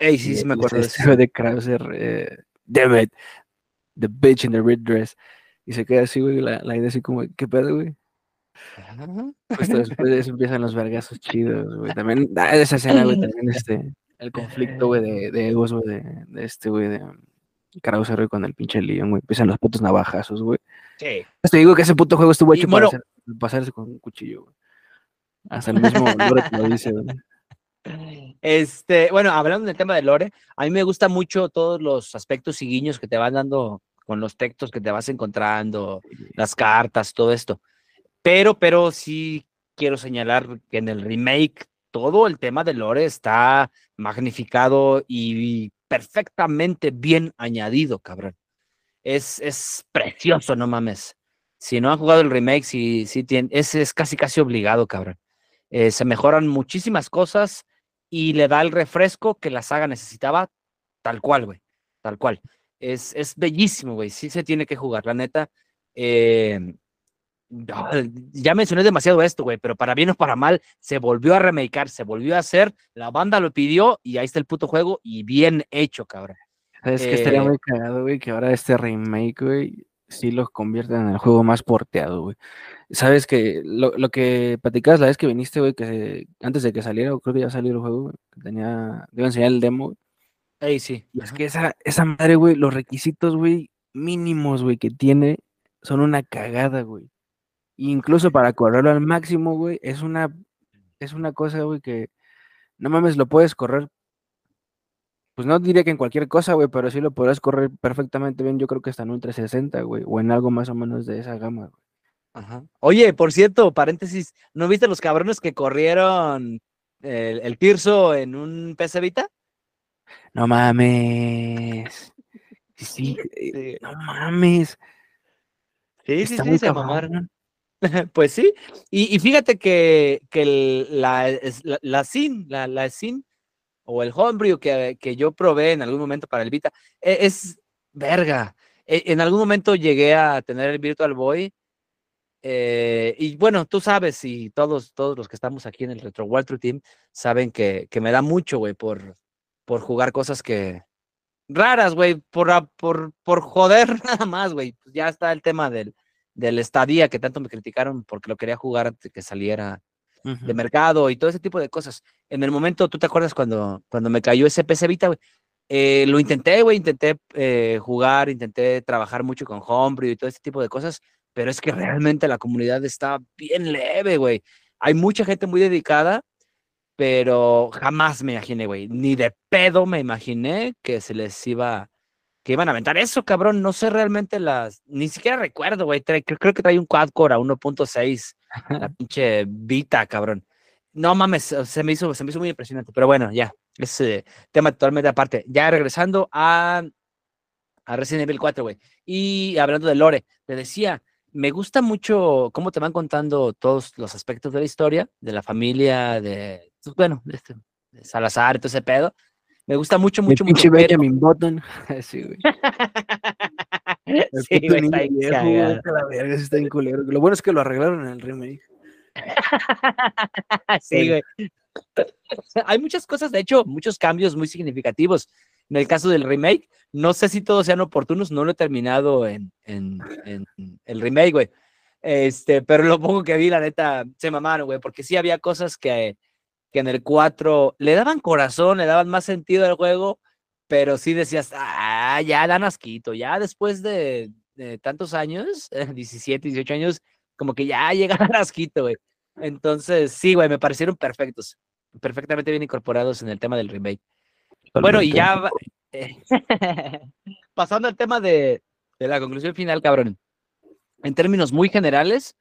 Ey, sí, sí me acuerdo de eso. este güey de Krauser, eh, damn it, the bitch in the red dress. Y se queda así, güey, la, la idea así como, ¿qué pedo, güey? Justo después de eso empiezan los vergazos chidos, güey. También, ah, esa escena, güey, también este, el conflicto, güey, de, de egos, güey, de, de este, güey, de um, Krauser, güey, con el pinche Leon, güey. Empiezan los putos navajazos, güey. Sí. Te digo que ese puto juego estuvo hecho bueno- para hacer- pasarse con un cuchillo, güey. Hasta el mismo Lore te lo dice, güey. Este, bueno, hablando del tema de Lore, a mí me gusta mucho todos los aspectos y guiños que te van dando con los textos que te vas encontrando, las cartas, todo esto. Pero, pero sí quiero señalar que en el remake todo el tema de Lore está magnificado y perfectamente bien añadido, cabrón. Es, es precioso, no mames. Si no han jugado el remake, sí, sí tiene, es, es casi casi obligado, cabrón. Eh, se mejoran muchísimas cosas y le da el refresco que la saga necesitaba, tal cual, güey, tal cual. Es, es bellísimo, güey, sí se tiene que jugar, la neta. eh, ya mencioné demasiado esto, güey, pero para bien o para mal, se volvió a remakear, se volvió a hacer, la banda lo pidió y ahí está el puto juego y bien hecho, cabrón. ¿Sabes que estaría Eh, muy cagado, güey? Que ahora este remake, güey, sí los convierta en el juego más porteado, güey. Sabes que lo, lo que platicabas la vez que viniste, güey, que se- antes de que saliera, creo que ya salió el juego, güey, que tenía, te iba a enseñar el demo, güey, Ey, sí. Y es que esa, esa madre, güey, los requisitos, güey, mínimos, güey, que tiene, son una cagada, güey. Incluso para correrlo al máximo, güey, es una, es una cosa, güey, que no mames, lo puedes correr. Pues no diría que en cualquier cosa, güey, pero sí lo podrás correr perfectamente bien. Yo creo que hasta en un 360, güey, o en algo más o menos de esa gama, güey. Ajá. Oye, por cierto, paréntesis, ¿no viste los cabrones que corrieron el, el Tirso en un PC Vita? No mames. Sí, sí, eh, Sí, no mames. sí, sí, Está sí, se cabrón. mamaron. Pues sí, y, fíjate que, que la, es- la, SIN, la, la SIN, o el Homebrew que, que yo probé en algún momento para el Vita, e- es, verga. E- En algún momento llegué a tener el Virtual Boy, eh, y bueno, tú sabes, y todos, todos los que estamos aquí en el Retro True Team saben que, que me da mucho, güey, por, por jugar cosas que raras, güey, por, por, por joder nada más, güey. Pues ya está el tema del, del estadía que tanto me criticaron porque lo quería jugar antes de que saliera de mercado y todo ese tipo de cosas. En el momento, ¿tú te acuerdas cuando, cuando me cayó ese PC Vita, güey? Eh, lo intenté, güey, intenté eh, jugar, intenté trabajar mucho con Homebrew y todo ese tipo de cosas, pero es que realmente la comunidad está bien leve, güey. Hay mucha gente muy dedicada, pero jamás me imaginé, güey, ni de pedo me imaginé que se les iba, que iban a aventar eso, cabrón. No sé realmente las, ni siquiera recuerdo, güey. Creo, creo que trae un quad-core a 1.6, la pinche Vita, cabrón. No mames, se me hizo, se me hizo muy impresionante, pero bueno, ya, es eh, tema totalmente aparte. Ya regresando a, a Resident Evil 4, güey. Y hablando de Lore, te decía, me gusta mucho cómo te van contando todos los aspectos de la historia, de la familia, de, pues, bueno, de, este, de Salazar todo ese pedo. Me gusta mucho, mucho, mucho. Benjamin Button. sí, güey. Sí, güey, está viejo, la verga, está culero. Lo bueno es que lo arreglaron en el remake. Sí, güey. Hay muchas cosas, de hecho, muchos cambios muy significativos. En el caso del remake, no sé si todos sean oportunos, no lo he terminado en, en, en el remake, güey. Este, pero lo poco que vi, la neta, se mamaron, güey, porque sí había cosas que, que en el 4 le daban corazón, le daban más sentido al juego, pero sí decías, ah, ya dan asquito, ya después de, de tantos años, 17, 18 años, como que ya llega a asquito, güey. Entonces, sí, güey, me parecieron perfectos, perfectamente bien incorporados en el tema del remake. Bueno, y ya eh, pasando al tema de, de la conclusión final, cabrón. En términos muy generales,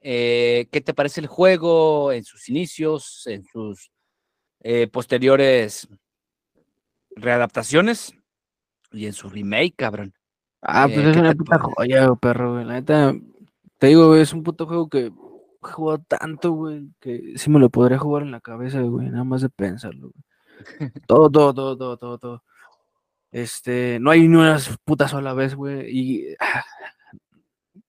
eh, ¿qué te parece el juego en sus inicios, en sus eh, posteriores readaptaciones y en su remake, cabrón? Ah, pues Eh, es ¿qué una puta parece? joya, perro, güey. La neta, te digo, güey, es un puto juego que he jugado tanto, güey, que sí me lo podría jugar en la cabeza, güey, nada más de pensarlo, güey. Todo, todo, todo, todo, todo, todo. Este, no hay ni una puta sola vez, güey, y ah,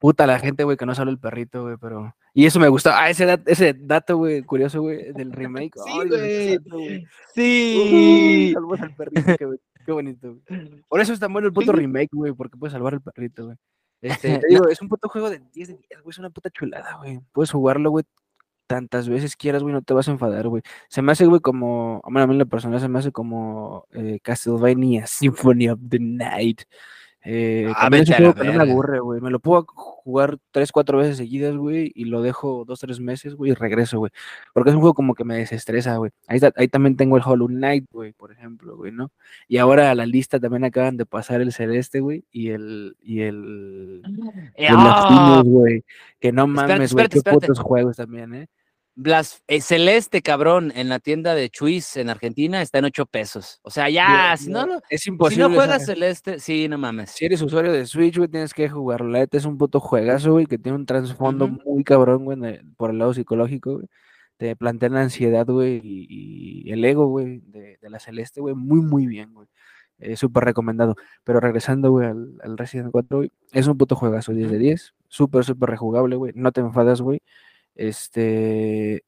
puta la gente, güey, que no sale el perrito, güey, pero... Y eso me gusta, ah, ese, dat- ese dato, güey, curioso, güey, del remake. Sí, güey. Sí. salvas al perrito, qué, qué bonito, güey. Por eso es tan bueno el puto remake, güey, porque puedes salvar al perrito, güey. Este, te digo, es un puto juego de 10 de 10, güey, es una puta chulada, güey. Puedes jugarlo, güey, tantas veces quieras, güey, no te vas a enfadar, güey. Se me hace, güey, como, bueno, a mí en la persona se me hace como eh, Castlevania Symphony of the Night. Eh, Ah, vete a la me aburre, güey. Me lo puedo jugar tres, cuatro veces seguidas, güey, y lo dejo dos, tres meses, güey, y regreso, güey. Porque es un juego como que me desestresa, güey. Ahí, está- ahí también tengo el Hollow Knight, güey, por ejemplo, güey, ¿no? Y ahora a la lista también acaban de pasar el Celeste, güey, y el, y el, y el ¡Ah! Blasphemous, güey. Que no mames, güey, qué putos juegos también, ¿eh? Blas- eh, Celeste, cabrón, en la tienda de Chuis en Argentina está en 8 pesos. O sea, ya, si no, lo- es si imposible. no juegas Celeste, sí, no mames. Si eres usuario de Switch, güey, tienes que jugarlo. La neta es un puto juegazo, güey, que tiene un trasfondo muy cabrón, güey, por el lado psicológico, güey. Te plantea la ansiedad, güey, y, y el ego, güey, de, de la Celeste, güey, muy, muy bien, güey. Eh, súper recomendado. Pero regresando, güey, al, al Resident 4, güey, es un puto juegazo, 10 de Ujú. 10. Súper, súper rejugable, güey. No te enfadas, güey. Este.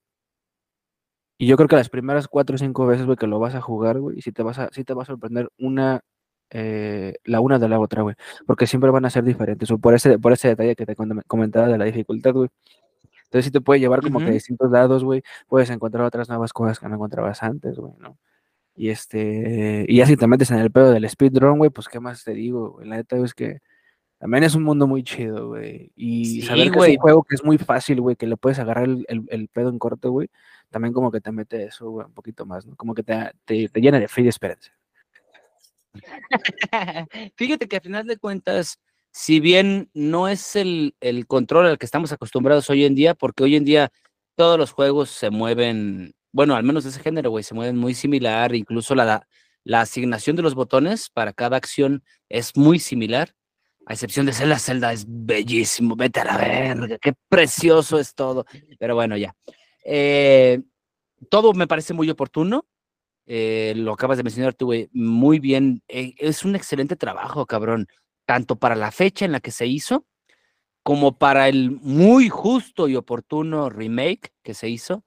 Y yo creo que las primeras cuatro o cinco veces, güey, que lo vas a jugar, güey, sí te vas a, sí te va a sorprender una, eh, la una de la otra, güey. Porque siempre van a ser diferentes. O por ese, por ese detalle que te com- comentaba de la dificultad, güey. Entonces sí te puede llevar como que a Ujú. distintos lados, güey. Puedes encontrar otras nuevas cosas que no encontrabas antes, güey, ¿no? Y este, y ya si te metes en el pedo del speedrun, güey, pues qué más te digo, güey. La neta es que También es un mundo muy chido, güey. Y Sí, saber que es un juego que es muy fácil, güey, que le puedes agarrar el, el- el pedo en corto, güey. También como que te mete eso, güey, un poquito más, ¿no? Como que te, te, te llena de fe y de esperanza. Fíjate que a final de cuentas, si bien no es el, el control al que estamos acostumbrados hoy en día, porque hoy en día todos los juegos se mueven, bueno, al menos de ese género, güey, se mueven muy similar, incluso la, la asignación de los botones para cada acción es muy similar, a excepción de Zelda, Zelda es bellísimo, vete a la verga, qué precioso es todo, pero bueno, ya. Eh, todo me parece muy oportuno, eh, lo acabas de mencionar tú, güey, muy bien. eh, es un excelente trabajo, cabrón, tanto para la fecha en la que se hizo, como para el muy justo y oportuno remake que se hizo.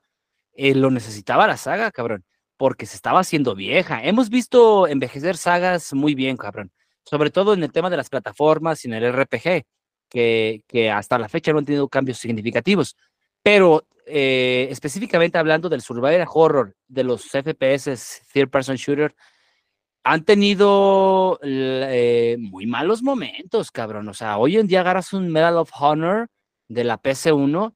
lo necesitaba la saga, cabrón, porque se estaba haciendo vieja. Hemos visto envejecer sagas muy bien, cabrón, sobre todo en el tema de las plataformas y en el RPG, que, que hasta la fecha no han tenido cambios significativos. Pero eh, específicamente hablando del survival horror, de los FPS, third person shooter, han tenido eh, muy malos momentos, cabrón. O sea, hoy en día agarras un Medal of Honor de la PC1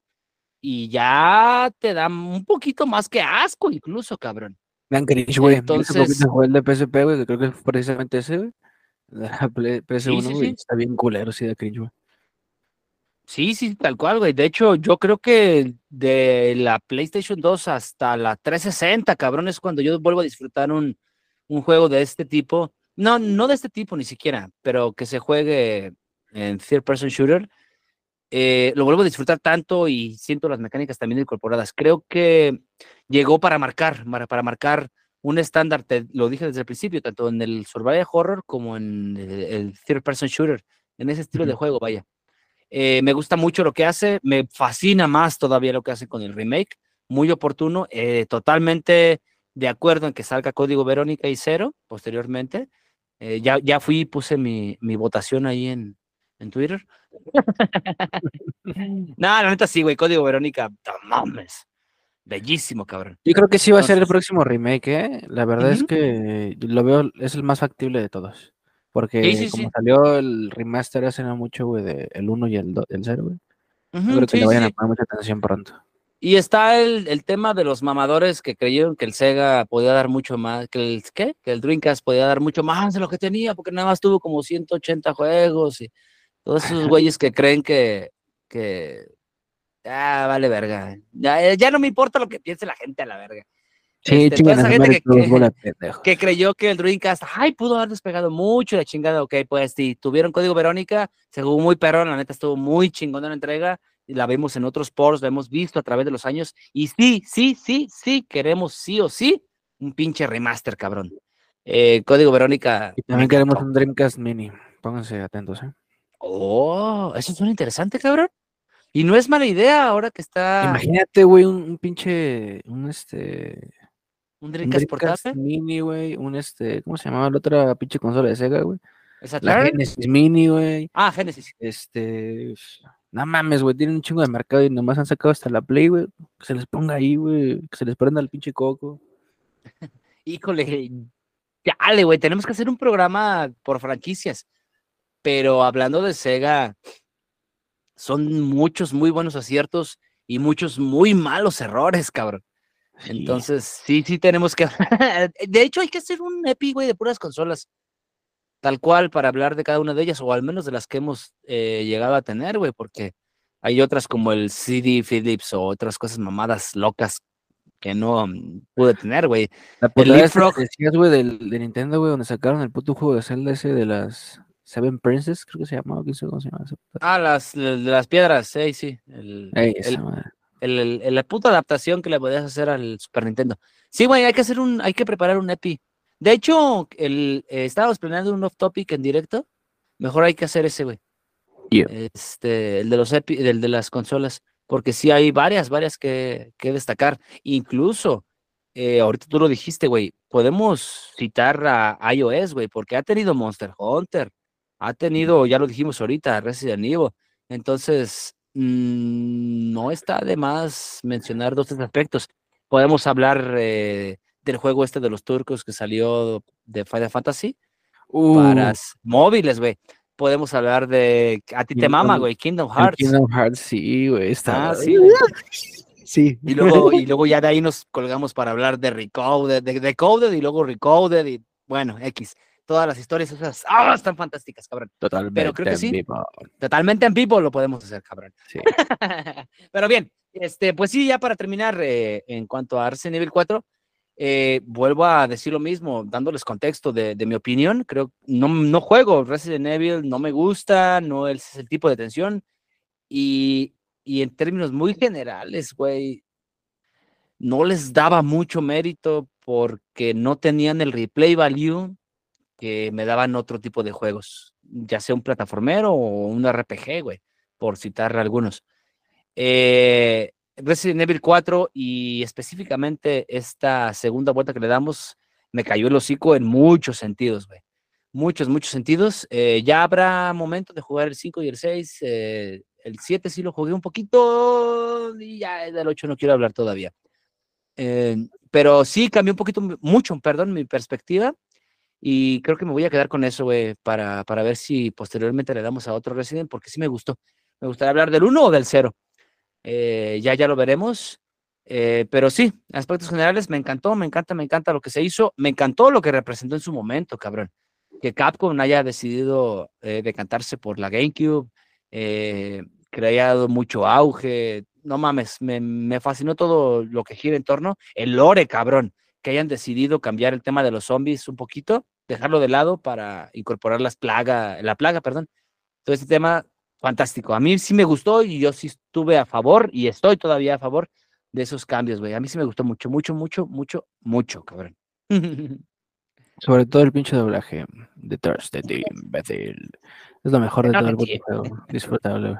y ya te da un poquito más que asco, incluso, cabrón. Dan cringe, güey. Entonces- el de PSP, güey, que creo que fue precisamente ese, güey. La Play- PS1, sí, güey. sí. Está bien culero, sí, de cringe, güey. Sí, sí, tal cual, güey. De hecho, yo creo que de la PlayStation 2 hasta la 360, cabrón, es cuando yo vuelvo a disfrutar un, un juego de este tipo. No, no de este tipo ni siquiera, pero que se juegue en third person shooter. eh, lo vuelvo a disfrutar tanto y siento las mecánicas también incorporadas. Creo que llegó para marcar, para, para marcar un estándar, te lo dije desde el principio, tanto en el survival horror como en el, el third person shooter, en ese estilo de juego, vaya. Eh, me gusta mucho lo que hace, me fascina más todavía lo que hace con el remake, muy oportuno, eh, totalmente de acuerdo en que salga código Verónica y cero posteriormente. Eh, ya, ya fui y puse mi, mi votación ahí en, en Twitter. no, la neta sí, güey, código Verónica, no mames. Bellísimo, cabrón. Yo creo que sí va a ser el próximo remake, ¿eh? La verdad es Ujú. que lo veo, es el más factible de todos. Porque Sí, sí, como sí. salió el remaster hace no mucho, güey, de el 1 y el, el 0, güey. Yo Ujú, creo que le vayan a poner mucha atención pronto. Y está el, el tema de los mamadores que creyeron que el Sega podía dar mucho más, que el, ¿qué? Que el Dreamcast podía dar mucho más de lo que tenía, porque nada más tuvo como 180 juegos y todos esos güeyes que creen que, que, ah, vale verga. Ya, ya no me importa lo que piense la gente a la verga. Sí, Este, toda esa gente que- creyó que el Dreamcast, ay, pudo haber despegado mucho la chingada, ok, pues si tuvieron código Verónica, se jugó muy perrón, la neta estuvo muy chingona la entrega, la vimos en otros ports, la hemos visto a través de los años, y sí, sí, sí, sí, queremos sí o sí un pinche remaster, cabrón. Eh, código Verónica. Y también queremos un Dreamcast Mini. Pónganse atentos, ¿eh? Oh, eso suena interesante, cabrón. Y no es mala idea ahora que está Imagínate, güey, un, un pinche, un este, un Dreamcast portátil. Mini, güey, un este, ¿cómo se llamaba la otra pinche consola de Sega, güey? ¿Es La? Genesis Mini, güey. Ah, Genesis. Este, no mames, güey, tienen un chingo de mercado y nomás han sacado hasta la Play, güey. Que se les ponga ahí, güey, que se les prenda el pinche coco. Híjole, dale, güey, tenemos que hacer un programa por franquicias. Pero hablando de Sega, son muchos muy buenos aciertos y muchos muy malos errores, cabrón. Sí. Entonces, sí, sí tenemos que. de hecho, hay que hacer un EPI, güey, de puras consolas. Tal cual, para hablar de cada una de ellas, o al menos de las que hemos eh, llegado a tener, güey, porque hay otras como el CD Philips o otras cosas mamadas locas que no mm, pude tener, güey. La esa Leapfrog. decías, güey, del, de Nintendo, güey, donde sacaron el puto juego de Zelda ese de las Seven Princess, creo que se llamaba, cómo se llama Ah, las, de las piedras, sí, sí. El, Ey, el- esa madre. el- el- el- la puta adaptación que le podías hacer al Super Nintendo. Sí, güey, hay que hacer un, hay que preparar un EPI. De hecho, el, eh, estábamos planeando un off topic en directo. Mejor hay que hacer ese, güey. Yeah. Este, el de los EPI, el de las consolas. Porque sí hay varias, varias que, que destacar. Incluso, eh, ahorita tú lo dijiste, güey, podemos citar a iOS, güey, porque ha tenido Monster Hunter, ha tenido, ya lo dijimos ahorita, Resident Evil. Entonces, mm, no está de más mencionar dos tres aspectos. Podemos hablar eh, del juego este de los turcos que salió de Final Fantasy Uh, para móviles, güey. podemos hablar de. A ti te Kingdom- mama, güey, Kingdom Hearts. Kingdom Hearts, sí, güey, está. Ah, sí, güey. Sí. Y luego, y luego ya de ahí nos colgamos para hablar de Recoded, de Decoded y luego Recoded y bueno, X. Todas las historias esas ¡ah! están fantásticas, cabrón. Totalmente. creo que sí. vivo. Totalmente en vivo lo podemos hacer, cabrón. Sí. Pero bien, este, pues sí, ya para terminar, eh, en cuanto a Resident Evil 4, eh, vuelvo a decir lo mismo, dándoles contexto de, de mi opinión. Creo no, no juego Resident Evil, no me gusta, no es el tipo de tensión. Y, y en términos muy generales, güey, no les daba mucho mérito porque no tenían el replay value que me daban otro tipo de juegos, ya sea un plataformero o un RPG, güey, por citar algunos. Eh, Resident Evil 4 y específicamente esta segunda vuelta que le damos, me cayó el hocico en muchos sentidos, güey. Muchos, muchos sentidos. Eh, ya habrá momento de jugar el 5 y el 6. eh, el 7 sí lo jugué un poquito y ya del 8 no quiero hablar todavía. Pero sí cambió un poquito, mucho, perdón, mi perspectiva. Y creo que me voy a quedar con eso, güey, para, para ver si posteriormente le damos a otro Resident, porque sí me gustó. Me gustaría hablar del 1 o del 0. Eh, ya, ya lo veremos. Eh, pero sí, aspectos generales me encantó, me encanta, me encanta lo que se hizo. Me encantó lo que representó en su momento, cabrón. Que Capcom haya decidido eh, decantarse por la GameCube, eh, dado mucho auge. No mames, me, me fascinó todo lo que gira en torno. El lore, cabrón que hayan decidido cambiar el tema de los zombies un poquito, dejarlo de lado para incorporar las plagas, la plaga, perdón. Todo este tema, fantástico. A mí sí me gustó y yo sí estuve a favor y estoy todavía a favor de esos cambios, güey. A mí sí me gustó mucho, mucho, mucho, mucho, mucho, cabrón. Sobre todo el pinche doblaje de Thursday, imbécil. Es lo mejor de No todo el puto. Disfrutable.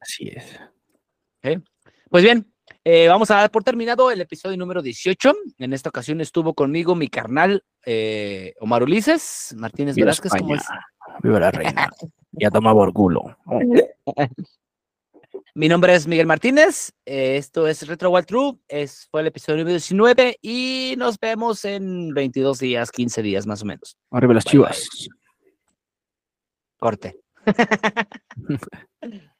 Así es. Pues bien, eh, vamos a dar por terminado el episodio número 18. En esta ocasión estuvo conmigo mi carnal eh, Omar Ulises Martínez Viva Velázquez. ¿cómo es? Viva la reina. Ya toma por culo. Oh, Mi nombre es Miguel Martínez. eh, esto es Retro Wild True. Es, fue el episodio número 19 y nos vemos en 22 días, 15 días más o menos. Arriba las Bye, chivas. Corte.